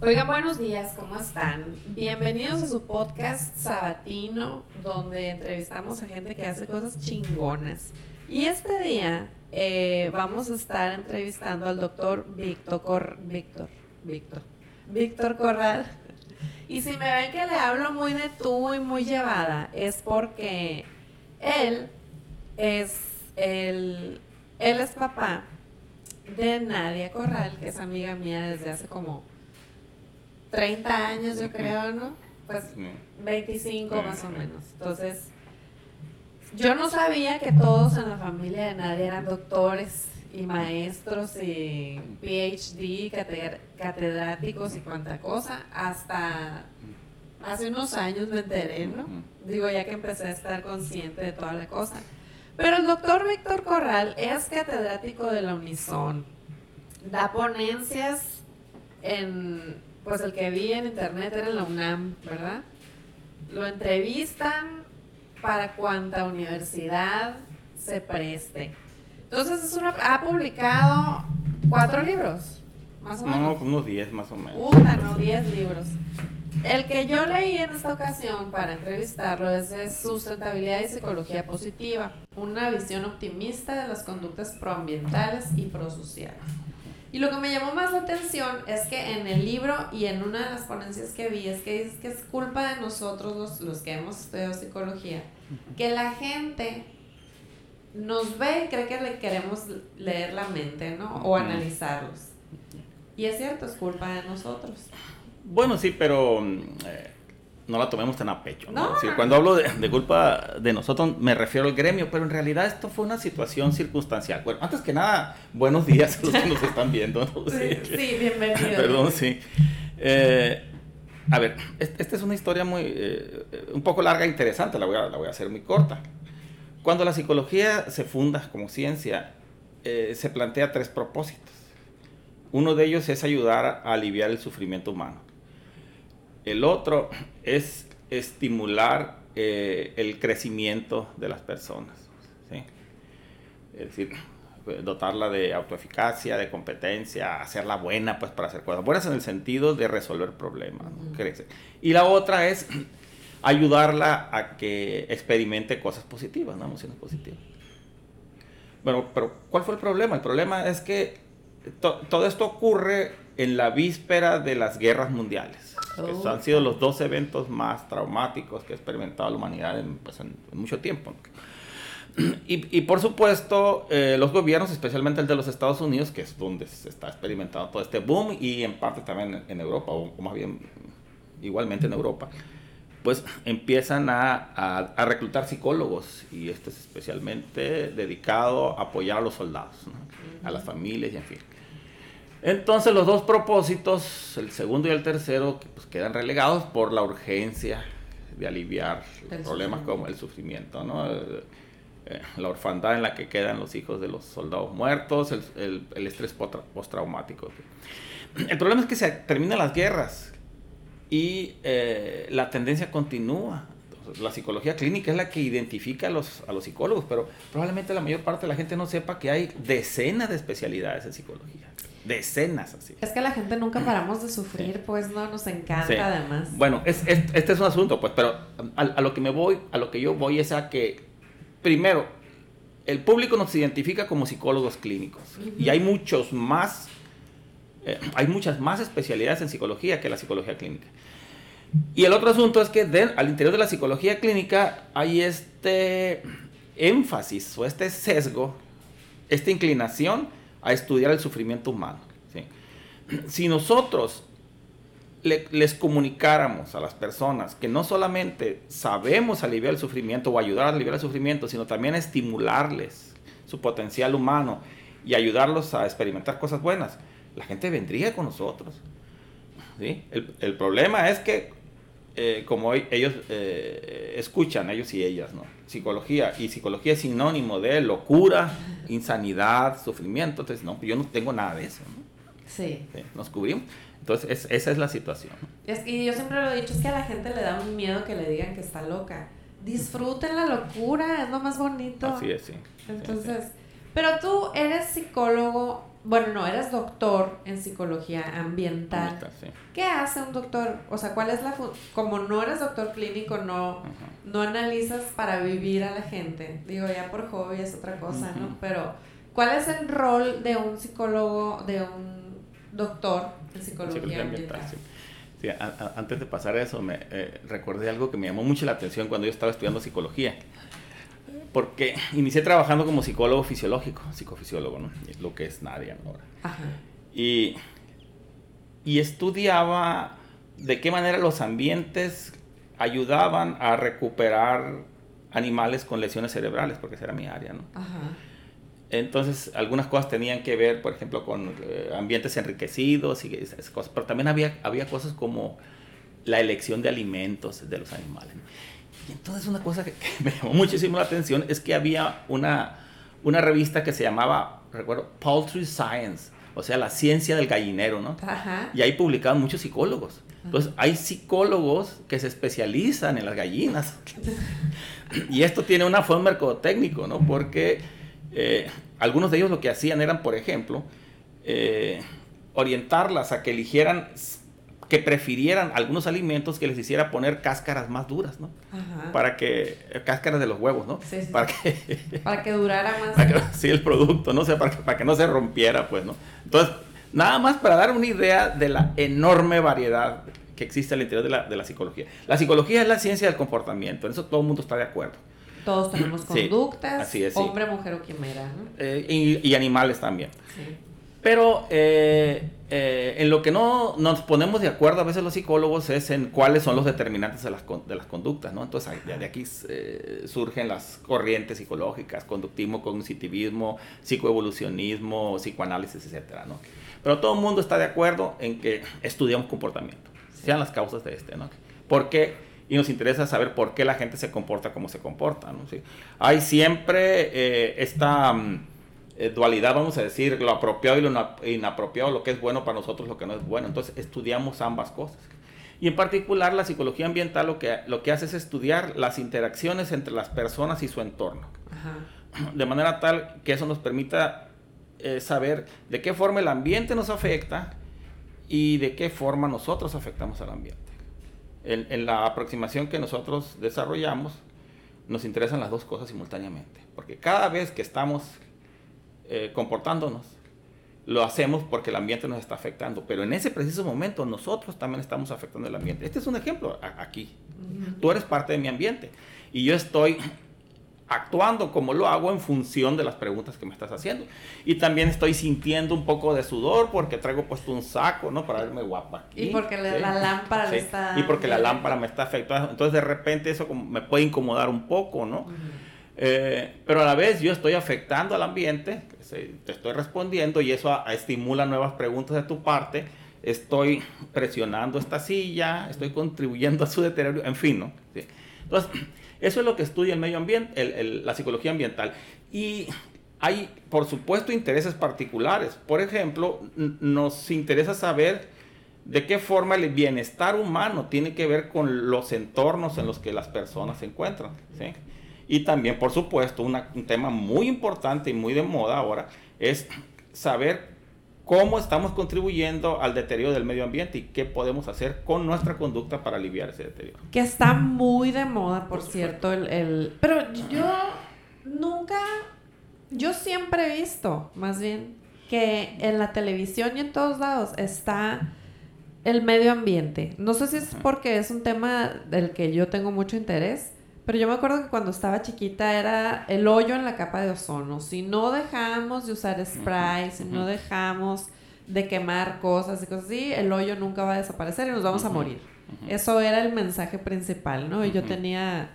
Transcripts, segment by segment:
Oigan, buenos días, ¿cómo están? Bienvenidos a su podcast sabatino, donde entrevistamos a gente que hace cosas chingonas. Y este día eh, vamos a estar entrevistando al doctor Víctor, Cor Víctor, Víctor, Víctor Corral. Y si me ven que le hablo muy de tú y muy llevada, es porque él es el, él es papá de Nadia Corral, que es amiga mía desde hace como 30 años, yo creo, ¿no? Pues 25 más o menos. Entonces, yo no sabía que todos en la familia de Nadia eran doctores y maestros y PhD, catedráticos y cuanta cosa, hasta hace unos años me enteré, ¿no? Digo, ya que empecé a estar consciente de toda la cosa. Pero el doctor Víctor Corral es catedrático de la Unison. Da ponencias en, pues el que vi en internet era en la UNAM, ¿verdad? Lo entrevistan para cuanta universidad se preste. Entonces es una, ha publicado cuatro libros, más o menos. No, unos diez más o menos. Puta, no, diez libros. El que yo leí en esta ocasión para entrevistarlo es de Sustentabilidad y Psicología Positiva, una visión optimista de las conductas proambientales y prosociales. Y lo que me llamó más la atención es que en el libro y en una de las ponencias que vi es que es, que es culpa de nosotros los, los que hemos estudiado psicología, que la gente nos ve y cree que le queremos leer la mente, ¿no? O analizarlos. Y es cierto, es culpa de nosotros. Bueno, sí, pero eh, no la tomemos tan a pecho. ¿no? cuando hablo de, culpa de nosotros, me refiero al gremio, pero en realidad esto fue una situación circunstancial. Bueno, antes que nada, buenos días a los que nos están viendo. Sí, sí, bienvenido. Perdón, sí. Eh, a ver, esta es una historia muy, eh, un poco larga e interesante, la voy, a, la voy a hacer muy corta. Cuando la psicología se funda como ciencia, se plantea tres propósitos. Uno de ellos es ayudar a aliviar el sufrimiento humano. El otro es estimular eh, el crecimiento de las personas. Es decir, dotarla de autoeficacia, de competencia, hacerla buena pues para hacer cosas buenas en el sentido de resolver problemas, Y la otra es ayudarla a que experimente cosas positivas, ¿no? emociones positivas. Bueno, pero ¿cuál fue el problema? El problema es que todo esto ocurre en la víspera de las guerras mundiales que han sido los dos eventos más traumáticos que ha experimentado la humanidad en, pues, mucho tiempo. Y, por supuesto, eh, los gobiernos, especialmente el de los Estados Unidos, que es donde se está experimentando todo este boom, y en parte también en, Europa, o, más bien igualmente en Europa, pues empiezan a, a, reclutar psicólogos, y esto es especialmente dedicado a apoyar a los soldados, a las familias y en fin. Entonces los dos propósitos, el segundo y el tercero, pues quedan relegados por la urgencia de aliviar problemas como el sufrimiento, ¿no? Eh, eh, la orfandad en la que quedan los hijos de los soldados muertos, el, estrés postraumático. El problema es que se terminan las guerras y eh, la tendencia continúa. la psicología clínica es la que identifica a los, a los psicólogos, pero probablemente la mayor parte de la gente no sepa que hay decenas de especialidades en psicología decenas así. Es que la gente nunca paramos de sufrir, pues no, nos encanta además. Bueno, es, este es un asunto, pues, pero a, lo que me voy, a lo que yo voy es a que, primero, el público nos identifica como psicólogos clínicos y hay muchos más, eh, hay muchas más especialidades en psicología que la psicología clínica. Y el otro asunto es que al interior de la psicología clínica hay este énfasis o este sesgo, esta inclinación a estudiar el sufrimiento humano. Si nosotros les comunicáramos a las personas que no solamente sabemos aliviar el sufrimiento o ayudar a aliviar el sufrimiento, sino también estimularles su potencial humano y ayudarlos a experimentar cosas buenas, la gente vendría con nosotros. El, problema es que, eh, como ellos eh, escuchan, ellos y ellas, ¿no? psicología, y psicología es sinónimo de locura, insanidad, sufrimiento. Entonces, no, yo no tengo nada de eso. Sí. Nos cubrimos. Entonces, esa es la situación. Es que yo siempre lo he dicho, es que a la gente le da un miedo que le digan que está loca. Disfruten la locura, es lo más bonito. Así es, sí. Entonces, pero tú eres psicólogo bueno, no, eres doctor en psicología ambiental. ¿Qué hace un doctor? O sea, ¿cuál es la como no eres doctor clínico, no no analizas para vivir a la gente. Digo, ya por hobby es otra cosa, ¿no? Pero ¿cuál es el rol de un psicólogo, de un doctor en psicología, ambiental? Sí. antes de pasar a eso, me eh, recordé algo que me llamó mucho la atención cuando yo estaba estudiando psicología porque inicié trabajando como psicólogo fisiológico, psicofisiólogo, ¿no? lo que es nadie ahora. Ajá. Y, y estudiaba de qué manera los ambientes ayudaban a recuperar animales con lesiones cerebrales, porque esa era mi área, ¿no? Ajá. Entonces, algunas cosas tenían que ver, por ejemplo, con eh, ambientes enriquecidos y esas cosas, pero también había, había cosas como la elección de alimentos de los animales. ¿no? Y entonces una cosa que, me llamó muchísimo la atención es que había una, una revista que se llamaba, recuerdo, Poultry Science, o sea, la ciencia del gallinero, ¿no? Ajá. Y ahí publicaban muchos psicólogos. Entonces, hay psicólogos que se especializan en las gallinas. y esto tiene una forma mercadotécnico, ¿no? Porque eh, algunos de ellos lo que hacían eran, por ejemplo, eh, orientarlas a que eligieran que prefirieran algunos alimentos que les hiciera poner cáscaras más duras, ¿no? Ajá. Para que, eh, cáscaras de los huevos, ¿no? Sí, sí. Para que, para que durara más. sí, el producto, ¿no? O sea, para que, para que no se rompiera, pues, ¿no? Entonces, nada más para dar una idea de la enorme variedad que existe al interior de la, de la psicología. La psicología es la ciencia del comportamiento, en eso todo el mundo está de acuerdo. Todos tenemos conductas, así es, hombre, mujer o quimera, ¿no? Eh, y, y, animales también. Pero eh, eh, en lo que no nos ponemos de acuerdo a veces los psicólogos es en cuáles son los determinantes de las, de las conductas, ¿no? Entonces de aquí eh, surgen las corrientes psicológicas, conductismo, cognitivismo, psicoevolucionismo, psicoanálisis, etcétera, ¿no? Pero todo el mundo está de acuerdo en que estudiamos comportamiento, sean las causas de este, ¿no? ¿Por qué? y nos interesa saber por qué la gente se comporta como se comporta. ¿no? ¿Sí? Hay siempre esta mm, eh, dualidad, vamos a decir, lo apropiado y lo inapropiado, lo que es bueno para nosotros, lo que no es bueno. Entonces estudiamos ambas cosas. Y en particular la psicología ambiental lo que, lo que hace es estudiar las interacciones entre las personas y su entorno. De manera tal que eso nos permita eh, saber de qué forma el ambiente nos afecta y de qué forma nosotros afectamos al ambiente. En, en la aproximación que nosotros desarrollamos, nos interesan las dos cosas simultáneamente. Porque cada vez que estamos eh, comportándonos. Lo hacemos porque el ambiente nos está afectando, pero en ese preciso momento nosotros también estamos afectando el ambiente. Este es un ejemplo aquí. Tú eres parte de mi ambiente y yo estoy actuando como lo hago en función de las preguntas que me estás haciendo. Y también estoy sintiendo un poco de sudor porque traigo puesto un saco, ¿no? Para verme guapa. Aquí, y porque la lámpara está... Y porque la lámpara me está afectando. Entonces de repente eso me puede incomodar un poco, ¿no? Eh, pero a la vez yo estoy afectando al ambiente, te estoy respondiendo y eso estimula nuevas preguntas de tu parte. Estoy presionando esta silla, estoy contribuyendo a su deterioro, en fin, ¿no? Entonces, eso es lo que estudia el medio ambiente, la psicología ambiental. Y hay, por supuesto, intereses particulares. Por ejemplo, nos interesa saber de qué forma el bienestar humano tiene que ver con los entornos en los que las personas se encuentran. ¿sí? Y también, por supuesto, un tema muy importante y muy de moda ahora es saber cómo estamos contribuyendo al deterioro del medio ambiente y qué podemos hacer con nuestra conducta para aliviar ese deterioro. Que está muy de moda, por, cierto, el, Pero yo nunca, yo siempre he visto, más bien, que en la televisión y en todos lados está el medio ambiente. No sé si es porque es un tema del que yo tengo mucho interés, pero yo me acuerdo que cuando estaba chiquita era el hoyo en la capa de ozono. Si no dejamos de usar spray, si no dejamos de quemar cosas y cosas así, el hoyo nunca va a desaparecer y nos vamos a morir. Eso era el mensaje principal, ¿no? Y yo tenía,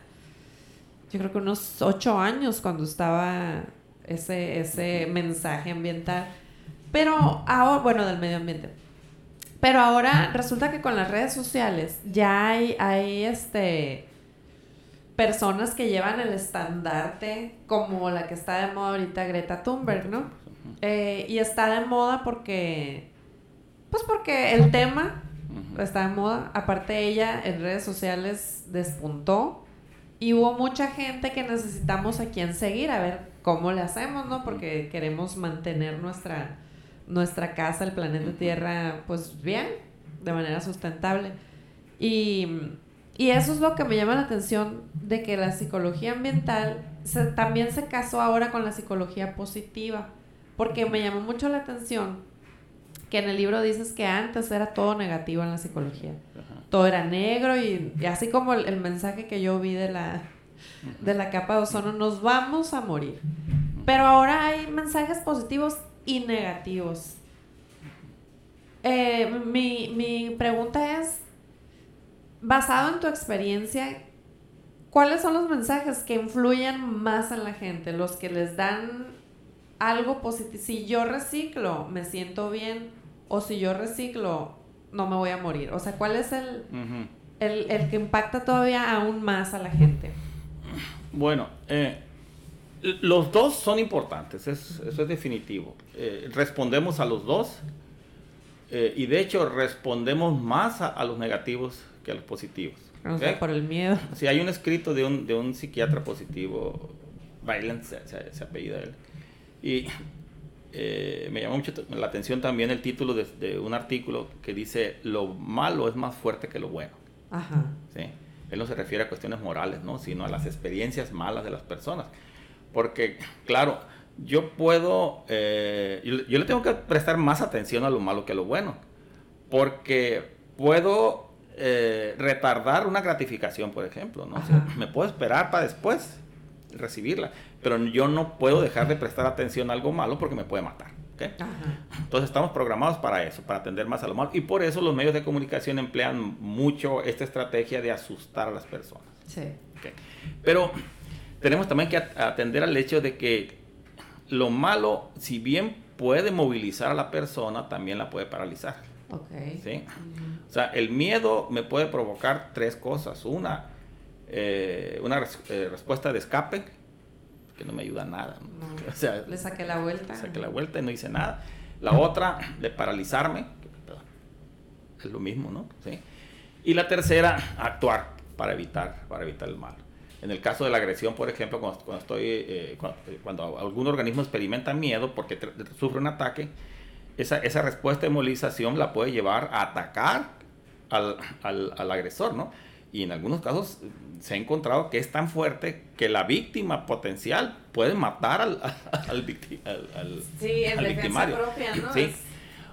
yo creo que unos ocho años cuando estaba ese, ese mensaje ambiental. Pero ahora, bueno, del medio ambiente. Pero ahora resulta que con las redes sociales ya hay, hay este personas que llevan el estandarte como la que está de moda ahorita Greta Thunberg, ¿no? Eh, y está de moda porque, pues porque el tema está de moda. Aparte ella en redes sociales despuntó y hubo mucha gente que necesitamos a quien seguir, a ver cómo le hacemos, ¿no? Porque queremos mantener nuestra nuestra casa, el planeta Tierra, pues bien, de manera sustentable. Y, y, eso es lo que me llama la atención de que la psicología ambiental también se casó ahora con la psicología positiva, porque me llamó mucho la atención que en el libro dices que antes era todo negativo en la psicología. Todo era negro y, así como el, mensaje que yo vi de la, de la capa de ozono, nos vamos a morir. Pero ahora hay mensajes positivos y negativos. Eh, mi, mi pregunta es, basado en tu experiencia, ¿cuáles son los mensajes que influyen más en la gente? Los que les dan algo positivo. Si yo reciclo, me siento bien. O si yo reciclo, no me voy a morir. O sea, ¿cuál es el, el, que impacta todavía aún más a la gente? Bueno, eh, los dos son importantes, eso es definitivo. Eh, respondemos a los dos eh, y de hecho respondemos más a, los negativos que a los positivos. O sea, por el miedo. Sí, hay un escrito de un, de un psiquiatra positivo, Violent se, se, apellida él, y eh, me llamó mucho la atención también el título de, de, un artículo que dice, lo malo es más fuerte que lo bueno. Ajá. ¿Sí? Él no se refiere a cuestiones morales, ¿no? sino a las experiencias malas de las personas. Porque, claro, yo puedo, eh, yo, le tengo que prestar más atención a lo malo que a lo bueno, porque puedo eh, retardar una gratificación, por ejemplo, ¿no? me puedo esperar para después recibirla, pero yo no puedo dejar de prestar atención a algo malo porque me puede matar. Entonces estamos programados para eso, para atender más a lo malo, y por eso los medios de comunicación emplean mucho esta estrategia de asustar a las personas. Sí. Pero tenemos también que atender al hecho de que lo malo, si bien puede movilizar a la persona, también la puede paralizar. Okay. ¿sí? O sea, el miedo me puede provocar tres cosas. Una, eh, una eh, respuesta de escape, que no me ayuda a nada. O sea, le saqué la vuelta. Saqué la vuelta y no hice nada. La otra, de paralizarme, es lo mismo, ¿no? ¿Sí? Y la tercera, actuar para evitar, para evitar el mal. En el caso de la agresión, por ejemplo, cuando, estoy, eh, cuando, algún organismo experimenta miedo porque sufre un ataque, esa, esa, respuesta de movilización la puede llevar a atacar al, al, al, agresor, ¿no? Y en algunos casos se ha encontrado que es tan fuerte que la víctima potencial puede matar al, al, sí, en victimario. Propia, ¿no? Sí.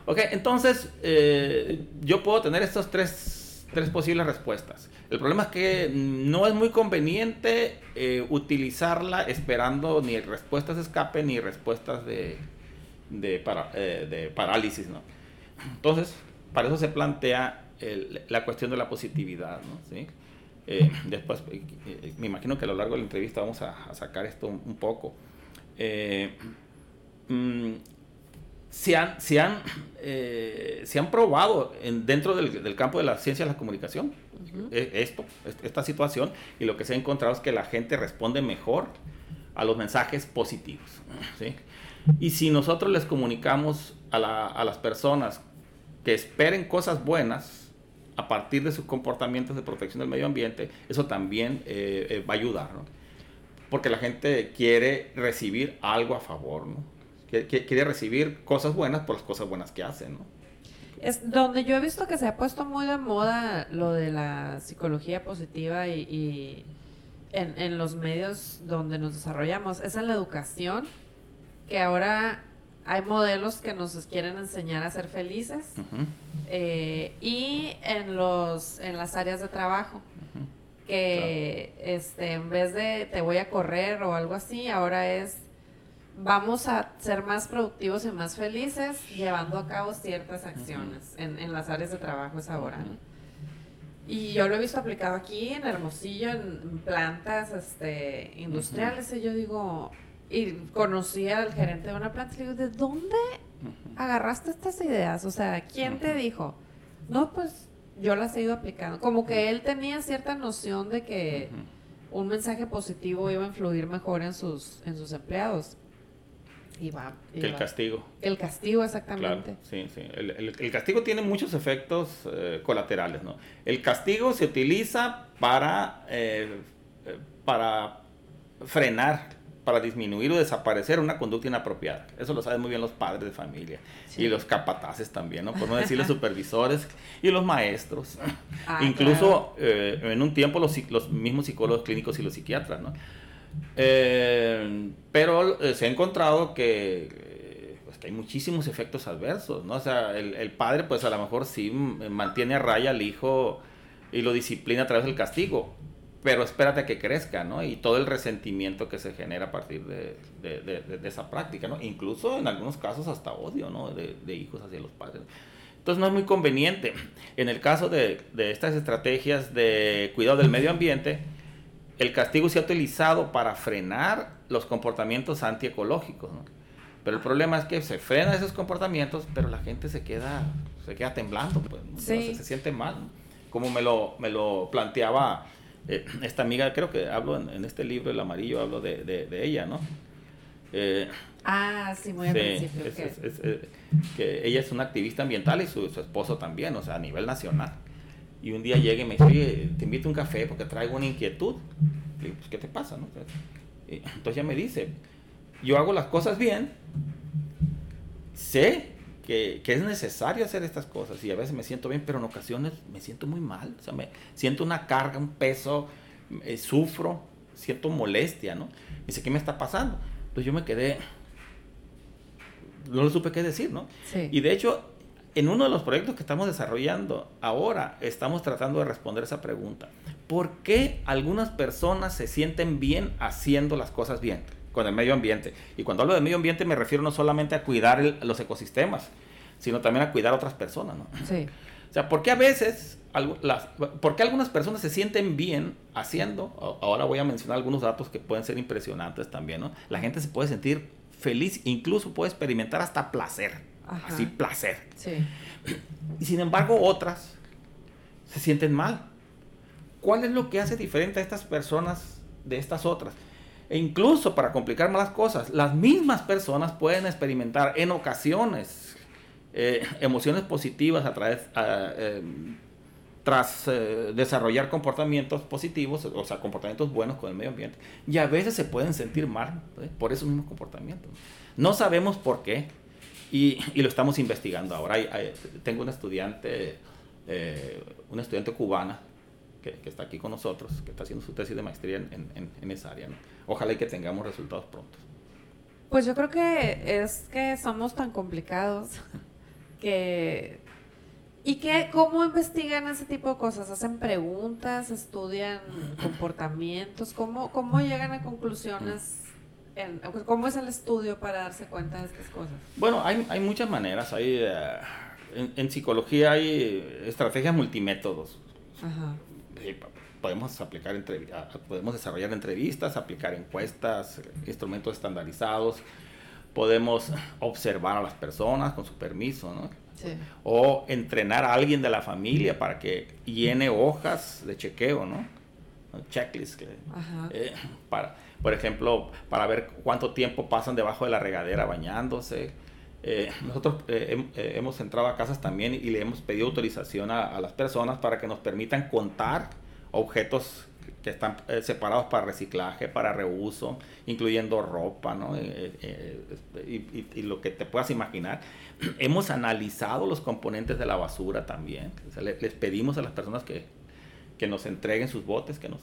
Ok, entonces eh, yo puedo tener estos tres tres posibles respuestas. El problema es que no es muy conveniente eh, utilizarla esperando ni respuestas de escape ni respuestas de, de, para, eh, de parálisis. ¿no? Entonces, para eso se plantea la cuestión de la positividad. ¿no? ¿Sí? Eh, después, me imagino que a lo largo de la entrevista vamos a, sacar esto un, poco. Mm, se han, se han, eh, se han probado en, dentro del, campo de la ciencia de la comunicación eh, esto, esta situación, y lo que se ha encontrado es que la gente responde mejor a los mensajes positivos. ¿sí? Y si nosotros les comunicamos a, la, a, las personas que esperen cosas buenas a partir de sus comportamientos de protección del medio ambiente, eso también eh, va a ayudar, ¿no? porque la gente quiere recibir algo a favor. ¿no? quiere recibir cosas buenas por las cosas buenas que hacen, ¿no? Es donde yo he visto que se ha puesto muy de moda lo de la psicología positiva y, en, los medios donde nos desarrollamos, es en la educación, que ahora hay modelos que nos quieren enseñar a ser felices eh, y en los en las áreas de trabajo que este en vez de te voy a correr o algo así ahora es vamos a ser más productivos y más felices llevando a cabo ciertas acciones en, las áreas de trabajo es ahora. Y yo lo he visto aplicado aquí en Hermosillo, en plantas este, industriales, y yo digo, y conocí al gerente de una planta y le digo, ¿de dónde agarraste estas ideas? O sea, ¿quién te dijo? No, pues yo las he ido aplicando. Como que él tenía cierta noción de que un mensaje positivo iba a influir mejor en sus, en sus empleados que el castigo. El castigo, exactamente. sí, sí. El, castigo tiene muchos efectos eh, colaterales, ¿no? El castigo se utiliza para, eh, para frenar para disminuir o desaparecer una conducta inapropiada. Eso lo saben muy bien los padres de familia y los capataces también, ¿no? Por no decir los supervisores y los maestros. Ah, Incluso eh, en un tiempo los, los, mismos psicólogos clínicos y los psiquiatras, ¿no? Eh, pero eh, se ha encontrado que, pues, que hay muchísimos efectos adversos, ¿no? O sea, el, el padre pues a lo mejor sí mantiene a raya al hijo y lo disciplina a través del castigo, pero espérate a que crezca, ¿no? Y todo el resentimiento que se genera a partir de, esa práctica, ¿no? Incluso en algunos casos hasta odio, ¿no? De, hijos hacia los padres. Entonces no es muy conveniente. En el caso de, estas estrategias de cuidado del medio ambiente, el castigo se ha utilizado para frenar los comportamientos antiecológicos, ¿no? Pero el problema es que se frenan esos comportamientos, pero la gente se queda, se queda temblando, pues, se, se, siente mal, como me lo, me lo planteaba eh, esta amiga, creo que hablo en, este libro, El Amarillo, hablo de, de, ella, ¿no? Eh, ah, sí, muy al principio. Eh, que ella es una activista ambiental y su, su, esposo también, o sea, a nivel nacional. Y un día llega y me dice, te invito a un café porque traigo una inquietud. Y digo, pues, ¿qué te pasa? No? Entonces ella me dice, yo hago las cosas bien, sé que, que, es necesario hacer estas cosas y a veces me siento bien, pero en ocasiones me siento muy mal, o sea, me siento una carga, un peso, eh, sufro, siento molestia, ¿no? Me dice, ¿qué me está pasando? Entonces yo me quedé, no lo supe qué decir, ¿no? Y de hecho, en uno de los proyectos que estamos desarrollando ahora, estamos tratando de responder esa pregunta. ¿Por qué algunas personas se sienten bien haciendo las cosas bien? Con el medio ambiente. Y cuando hablo de medio ambiente me refiero no solamente a cuidar los ecosistemas, sino también a cuidar a otras personas, ¿no? Sí. O sea, ¿por qué a veces, las, por qué algunas personas se sienten bien haciendo? Ahora voy a mencionar algunos datos que pueden ser impresionantes también, ¿no? La gente se puede sentir feliz, incluso puede experimentar hasta placer, así placer. Sí. Y sin embargo, otras se sienten mal. ¿Cuál es lo que hace diferente a estas personas de estas otras? E incluso para complicar más las cosas, las mismas personas pueden experimentar en ocasiones eh, emociones positivas a través, em, tras eh, desarrollar comportamientos positivos, o sea, comportamientos buenos con el medio ambiente, y a veces se pueden sentir mal ¿eh? por esos mismos comportamientos. No sabemos por qué, y, lo estamos investigando ahora. tengo una estudiante, una estudiante cubana que, está aquí con nosotros, que está haciendo su tesis de maestría en, en, esa área. Ojalá y que tengamos resultados pronto. Pues yo creo que es que somos tan complicados que... ¿Y qué, cómo investigan ese tipo de cosas? ¿Hacen preguntas? ¿Estudian comportamientos? ¿Cómo, cómo llegan a conclusiones? En, ¿Cómo es el estudio para darse cuenta de estas cosas? Bueno, hay, hay muchas maneras. Hay, eh, en, en, psicología hay estrategias multimétodos. Ajá podemos aplicar podemos desarrollar entrevistas, aplicar encuestas, instrumentos estandarizados, podemos observar a las personas con su permiso, ¿no? O entrenar a alguien de la familia para que llene hojas de chequeo, ¿no? Checklist. Eh, para, por ejemplo, para ver cuánto tiempo pasan debajo de la regadera bañándose. Eh, nosotros eh, hemos entrado a casas también y le hemos pedido autorización a, las personas para que nos permitan contar objetos que están eh, separados para reciclaje, para reuso, incluyendo ropa, ¿no? Eh, eh, y, lo que te puedas imaginar. Hemos analizado los componentes de la basura también. les pedimos a las personas que, que nos entreguen sus botes, que nos,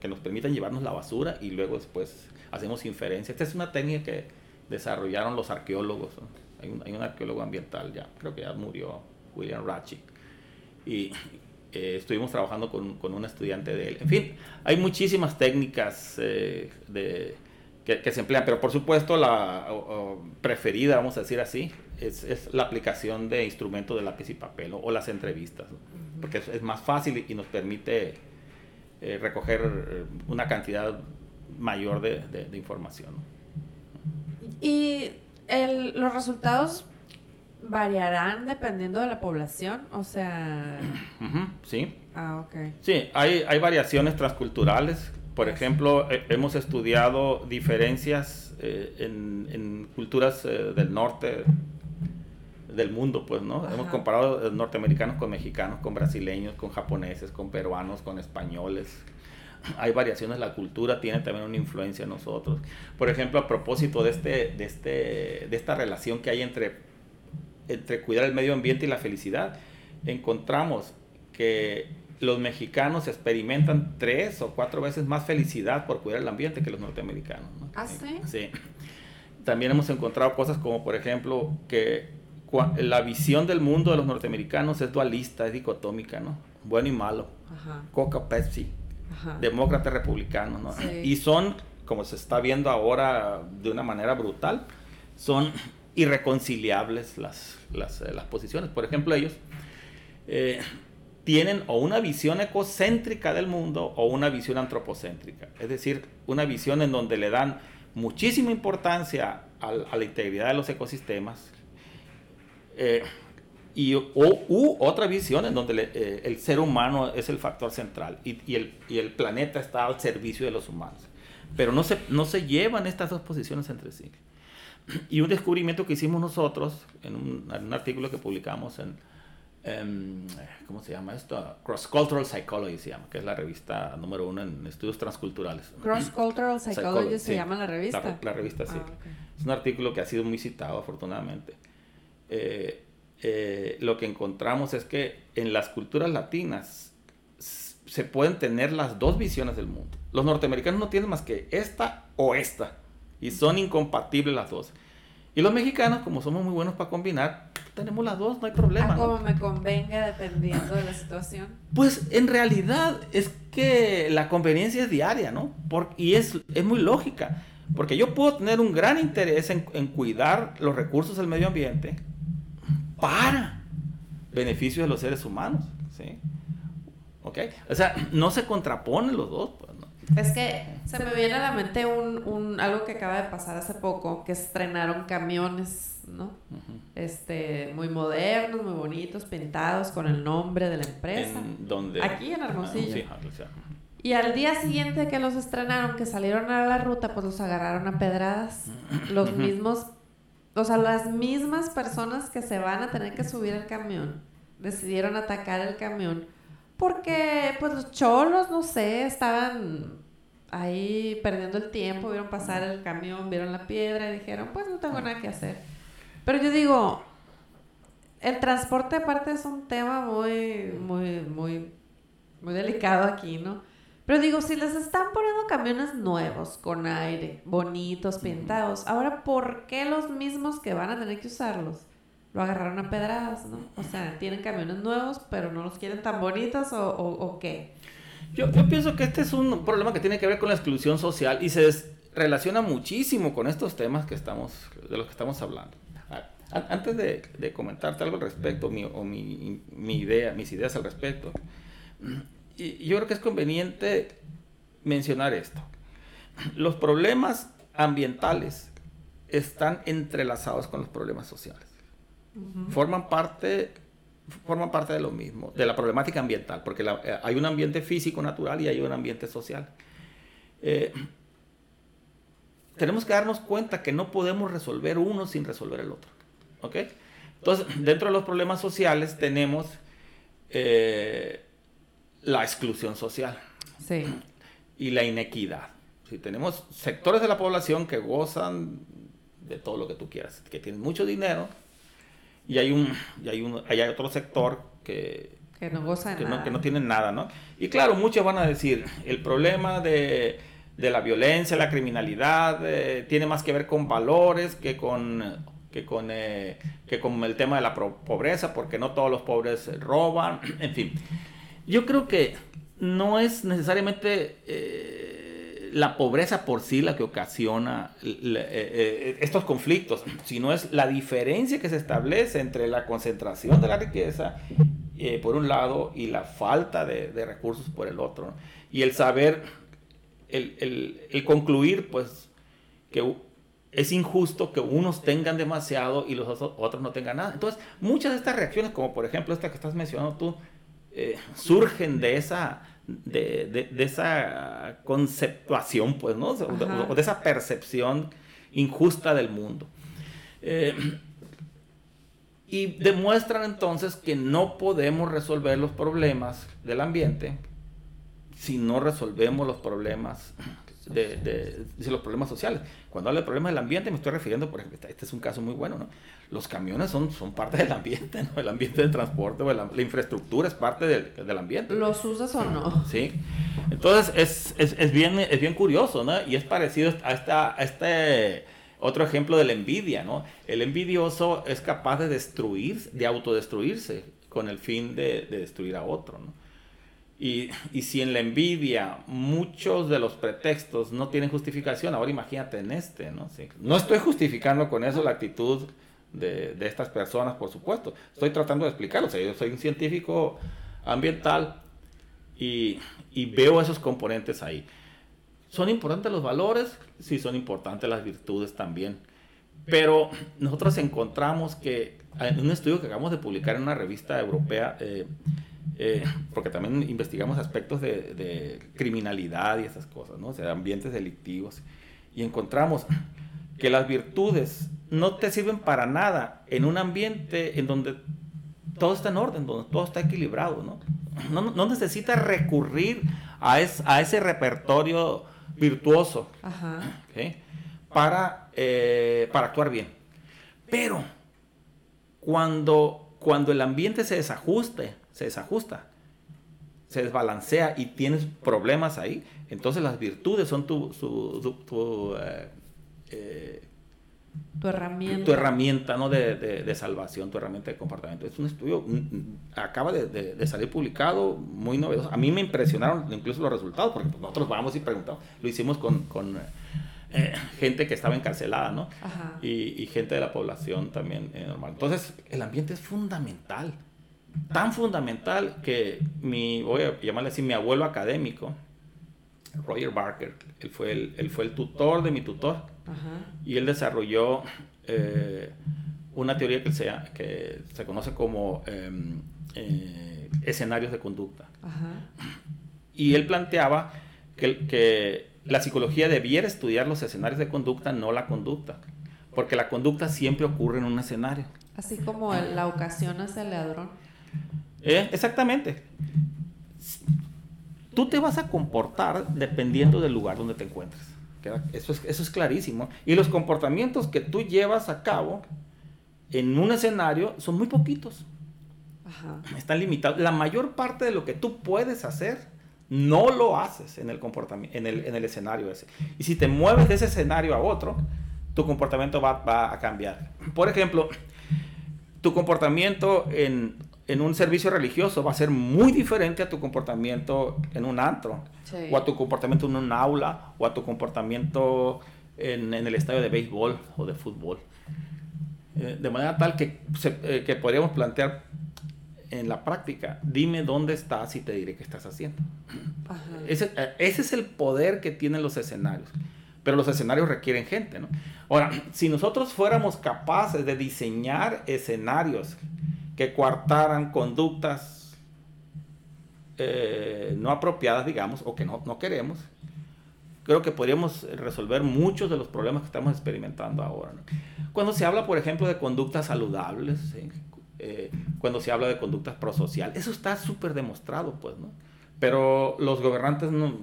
que nos permitan llevarnos la basura y luego después hacemos inferencia. Esta es una técnica que desarrollaron los arqueólogos. Hay, un, hay un arqueólogo ambiental ya, creo que ya murió, William Ratchie. Y, eh, estuvimos trabajando con, con, un estudiante de él. En fin, hay muchísimas técnicas eh, de, que, se emplean, pero por supuesto la preferida, vamos a decir así, es, es, la aplicación de instrumentos de lápiz y papel o, las entrevistas, porque es, más fácil y nos permite eh, recoger una cantidad mayor de, de, información. Y el, los resultados variarán dependiendo de la población, o sea... sí. Ah, ok. Sí, hay, hay variaciones transculturales. Por ejemplo, hemos estudiado diferencias eh, en, en, culturas eh, del norte del mundo, pues, ¿no? Hemos comparado norteamericanos con mexicanos, con brasileños, con japoneses, con peruanos, con españoles, hay variaciones, la cultura tiene también una influencia en nosotros. Por ejemplo, a propósito de, este, de, este, de esta relación que hay entre, entre cuidar el medio ambiente y la felicidad, encontramos que los mexicanos experimentan tres o cuatro veces más felicidad por cuidar el ambiente que los norteamericanos. ¿Ah, sí? Sí. También hemos encontrado cosas como, por ejemplo, que la visión del mundo de los norteamericanos es dualista, es dicotómica, ¿no? Bueno y malo. Coca, Pepsi. Demócratas, republicanos, ¿no? Y son, como se está viendo ahora de una manera brutal, son irreconciliables las, las, eh, las posiciones. Por ejemplo, ellos eh, tienen o una visión ecocéntrica del mundo o una visión antropocéntrica. Es decir, una visión en donde le dan muchísima importancia a, la integridad de los ecosistemas, eh, y u otra visión en donde eh, el ser humano es el factor central y, y, el, y, el, planeta está al servicio de los humanos. Pero no se, no se llevan estas dos posiciones entre sí. Y un descubrimiento que hicimos nosotros en un, en un artículo que publicamos en, Em, ¿cómo se llama esto? Cross Cultural Psychology se llama, que es la revista número uno en estudios transculturales. Cross Cultural Psychology se llama la revista. La, revista, sí. Ah, es un artículo que ha sido muy citado, afortunadamente. Eh, eh, lo que encontramos es que en las culturas latinas se pueden tener las dos visiones del mundo. Los norteamericanos no tienen más que esta o esta, y son incompatibles las dos. Y los mexicanos, como somos muy buenos para combinar, tenemos las dos, no hay problema. A como me convenga dependiendo de la situación. Pues en realidad es que la conveniencia es diaria, ¿no? y es, es muy lógica. Porque yo puedo tener un gran interés en, en cuidar los recursos del medio ambiente para beneficio de los seres humanos, ¿sí? ¿Ok? O sea, no se contraponen los dos. Pues, es que se me viene a la mente un, un, algo que acaba de pasar hace poco, que estrenaron camiones, ¿no? Este, muy modernos, muy bonitos, pintados con el nombre de la empresa. ¿En Aquí en Hermosillo. y al día siguiente que los estrenaron, que salieron a la ruta, pues los agarraron a pedradas. Los mismos, o sea, las mismas personas que se van a tener que subir al camión, decidieron atacar el camión porque pues los cholos, no sé, estaban ahí perdiendo el tiempo, vieron pasar el camión, vieron la piedra y dijeron, pues no tengo nada que hacer. Pero yo digo, el transporte aparte es un tema muy, muy, muy, muy delicado aquí, ¿no? Pero digo, si les están poniendo camiones nuevos, con aire, bonitos, pintados, ahora, ¿por qué los mismos que van a tener que usarlos lo agarraron a pedradas, ¿no? O sea, tienen camiones nuevos, pero no los quieren tan bonitos o, o, qué. Yo, yo, pienso que este es un problema que tiene que ver con la exclusión social y se relaciona muchísimo con estos temas que estamos, de los que estamos hablando. Antes de, de comentarte algo al respecto, mi, o mi, mi, idea, mis ideas al respecto, y yo creo que es conveniente mencionar esto. Los problemas ambientales están entrelazados con los problemas sociales forman parte forman parte de lo mismo, de la problemática ambiental, porque eh, hay un ambiente físico natural y hay un ambiente social. Eh, tenemos que darnos cuenta que no podemos resolver uno sin resolver el otro. ¿Ok? Entonces, dentro de los problemas sociales tenemos eh, la exclusión social y la inequidad. Si tenemos sectores de la población que gozan de todo lo que tú quieras, que tienen mucho dinero, y hay un y hay un hay otro sector que que no goza que nada. No, que no tienen nada, ¿no? Y claro, muchos van a decir, el problema de, de la violencia, la criminalidad, eh, tiene más que ver con valores que con, que con, eh, que con el tema de la pobreza, porque no todos los pobres roban, en fin. Yo creo que no es necesariamente... Eh, la pobreza por sí la que ocasiona eh, eh, estos conflictos, sino es la diferencia que se establece entre la concentración de la riqueza por un lado y la falta de, recursos por el otro. Y el saber, el, el, concluir, pues, que es injusto que unos tengan demasiado y los otros no tengan nada. Entonces, muchas de estas reacciones, como por ejemplo esta que estás mencionando tú, surgen de esa de, esa conceptuación, pues, ¿no? O de, esa percepción injusta del mundo. Eh, y demuestran entonces que no podemos resolver los problemas del ambiente si no resolvemos los problemas de, de, los problemas sociales. Cuando hablo de problemas del ambiente me estoy refiriendo, por ejemplo, este es un caso muy bueno, ¿no? Los camiones son, son parte del ambiente, ¿no? El ambiente del transporte, o la, infraestructura es parte del, del, ambiente. ¿Los usas o no? Sí. Entonces es, es, es, bien, es bien curioso, ¿no? Y es parecido a, esta, a este otro ejemplo de la envidia, ¿no? El envidioso es capaz de destruir, de autodestruirse con el fin de, de destruir a otro, ¿no? Y, y, si en la envidia muchos de los pretextos no tienen justificación, ahora imagínate en este, ¿no? No estoy justificando con eso la actitud de, de, estas personas, por supuesto. Estoy tratando de explicarlo. O sea, yo soy un científico ambiental y, y veo esos componentes ahí. ¿Son importantes los valores? Sí, son importantes las virtudes también. Pero nosotros encontramos que en un estudio que acabamos de publicar en una revista europea, eh, eh, porque también investigamos aspectos de, criminalidad y esas cosas, ¿no? O sea, ambientes delictivos. Y encontramos que las virtudes no te sirven para nada en un ambiente en donde todo está en orden, donde todo está equilibrado, ¿no? No, no necesitas recurrir a, a ese repertorio virtuoso Para, eh, para actuar bien. Pero cuando, cuando el ambiente se desajuste, se desajusta, se desbalancea y tienes problemas ahí, entonces las virtudes son tu, tu, eh, eh, tu herramienta. Tu herramienta ¿no? De, de, salvación, tu herramienta de comportamiento. Es un estudio, mm, mm, acaba de, de, salir publicado, muy novedoso. A mí me impresionaron incluso los resultados, porque pues, nosotros vamos y preguntamos. Lo hicimos con, con eh, gente que estaba encarcelada, ¿no? Y, y, gente de la población también normal. Entonces, el ambiente es fundamental tan fundamental que mi, voy a llamarle así, mi abuelo académico, Roger Barker, él fue el, él fue el tutor de mi tutor y él desarrolló eh, una teoría que se, que se conoce como em, eh, escenarios de conducta. Y él planteaba que, que la psicología debiera estudiar los escenarios de conducta, no la conducta, porque la conducta siempre ocurre en un escenario. Así como la ocasión hace el ladrón. Eh, exactamente. Tú te vas a comportar dependiendo del lugar donde te encuentres. Eso es, eso es clarísimo. Y los comportamientos que tú llevas a cabo en un escenario son muy poquitos. Están limitados. La mayor parte de lo que tú puedes hacer no lo haces en el, comportamiento, en el, en el escenario ese. Y si te mueves de ese escenario a otro, tu comportamiento va, va a cambiar. Por ejemplo, tu comportamiento en en un servicio religioso va a ser muy diferente a tu comportamiento en un antro, o a tu comportamiento en un aula, o a tu comportamiento en, el estadio de béisbol o de fútbol. Eh, de manera tal que, eh, que podríamos plantear en la práctica, dime dónde estás y te diré qué estás haciendo. Ese, eh, ese, es el poder que tienen los escenarios. Pero los escenarios requieren gente, ¿no? Ahora, si nosotros fuéramos capaces de diseñar escenarios que coartaran conductas eh, no apropiadas, digamos, o que no, no, queremos, creo que podríamos resolver muchos de los problemas que estamos experimentando ahora. Cuando se habla, por ejemplo, de conductas saludables, eh, cuando se habla de conductas prosociales, eso está súper demostrado, pues, ¿no? Pero los gobernantes no,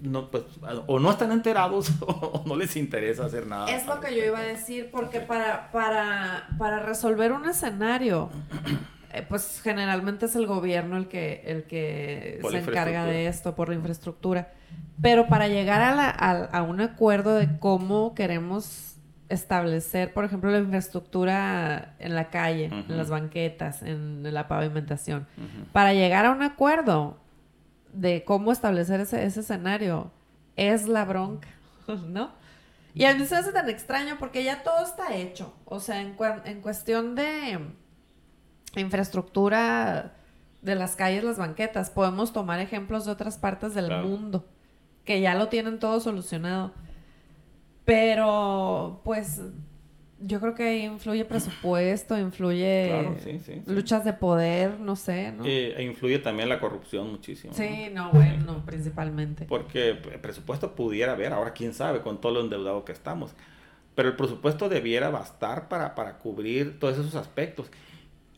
no, pues, o no están enterados o no les interesa hacer nada. Es lo que yo iba a decir, porque para, para, para resolver un escenario, eh, pues generalmente es el gobierno el que, el que se encarga de esto por la infraestructura. Pero para llegar a, a, un acuerdo de cómo queremos establecer, por ejemplo, la infraestructura en la calle, en las banquetas, en la pavimentación, para llegar a un acuerdo, de cómo establecer ese, escenario es la bronca, ¿no? Y a mí se hace tan extraño porque ya todo está hecho. O sea, en, en cuestión de infraestructura de las calles, las banquetas, podemos tomar ejemplos de otras partes del mundo que ya lo tienen todo solucionado. Pero, pues, yo creo que influye presupuesto, influye claro, sí, sí, sí. luchas de poder, no sé, ¿no? Eh, e influye también la corrupción muchísimo. Sí, no, no bueno, principalmente. Porque el presupuesto pudiera haber, ahora quién sabe, con todo lo endeudado que estamos. Pero el presupuesto debiera bastar para, para cubrir todos esos aspectos.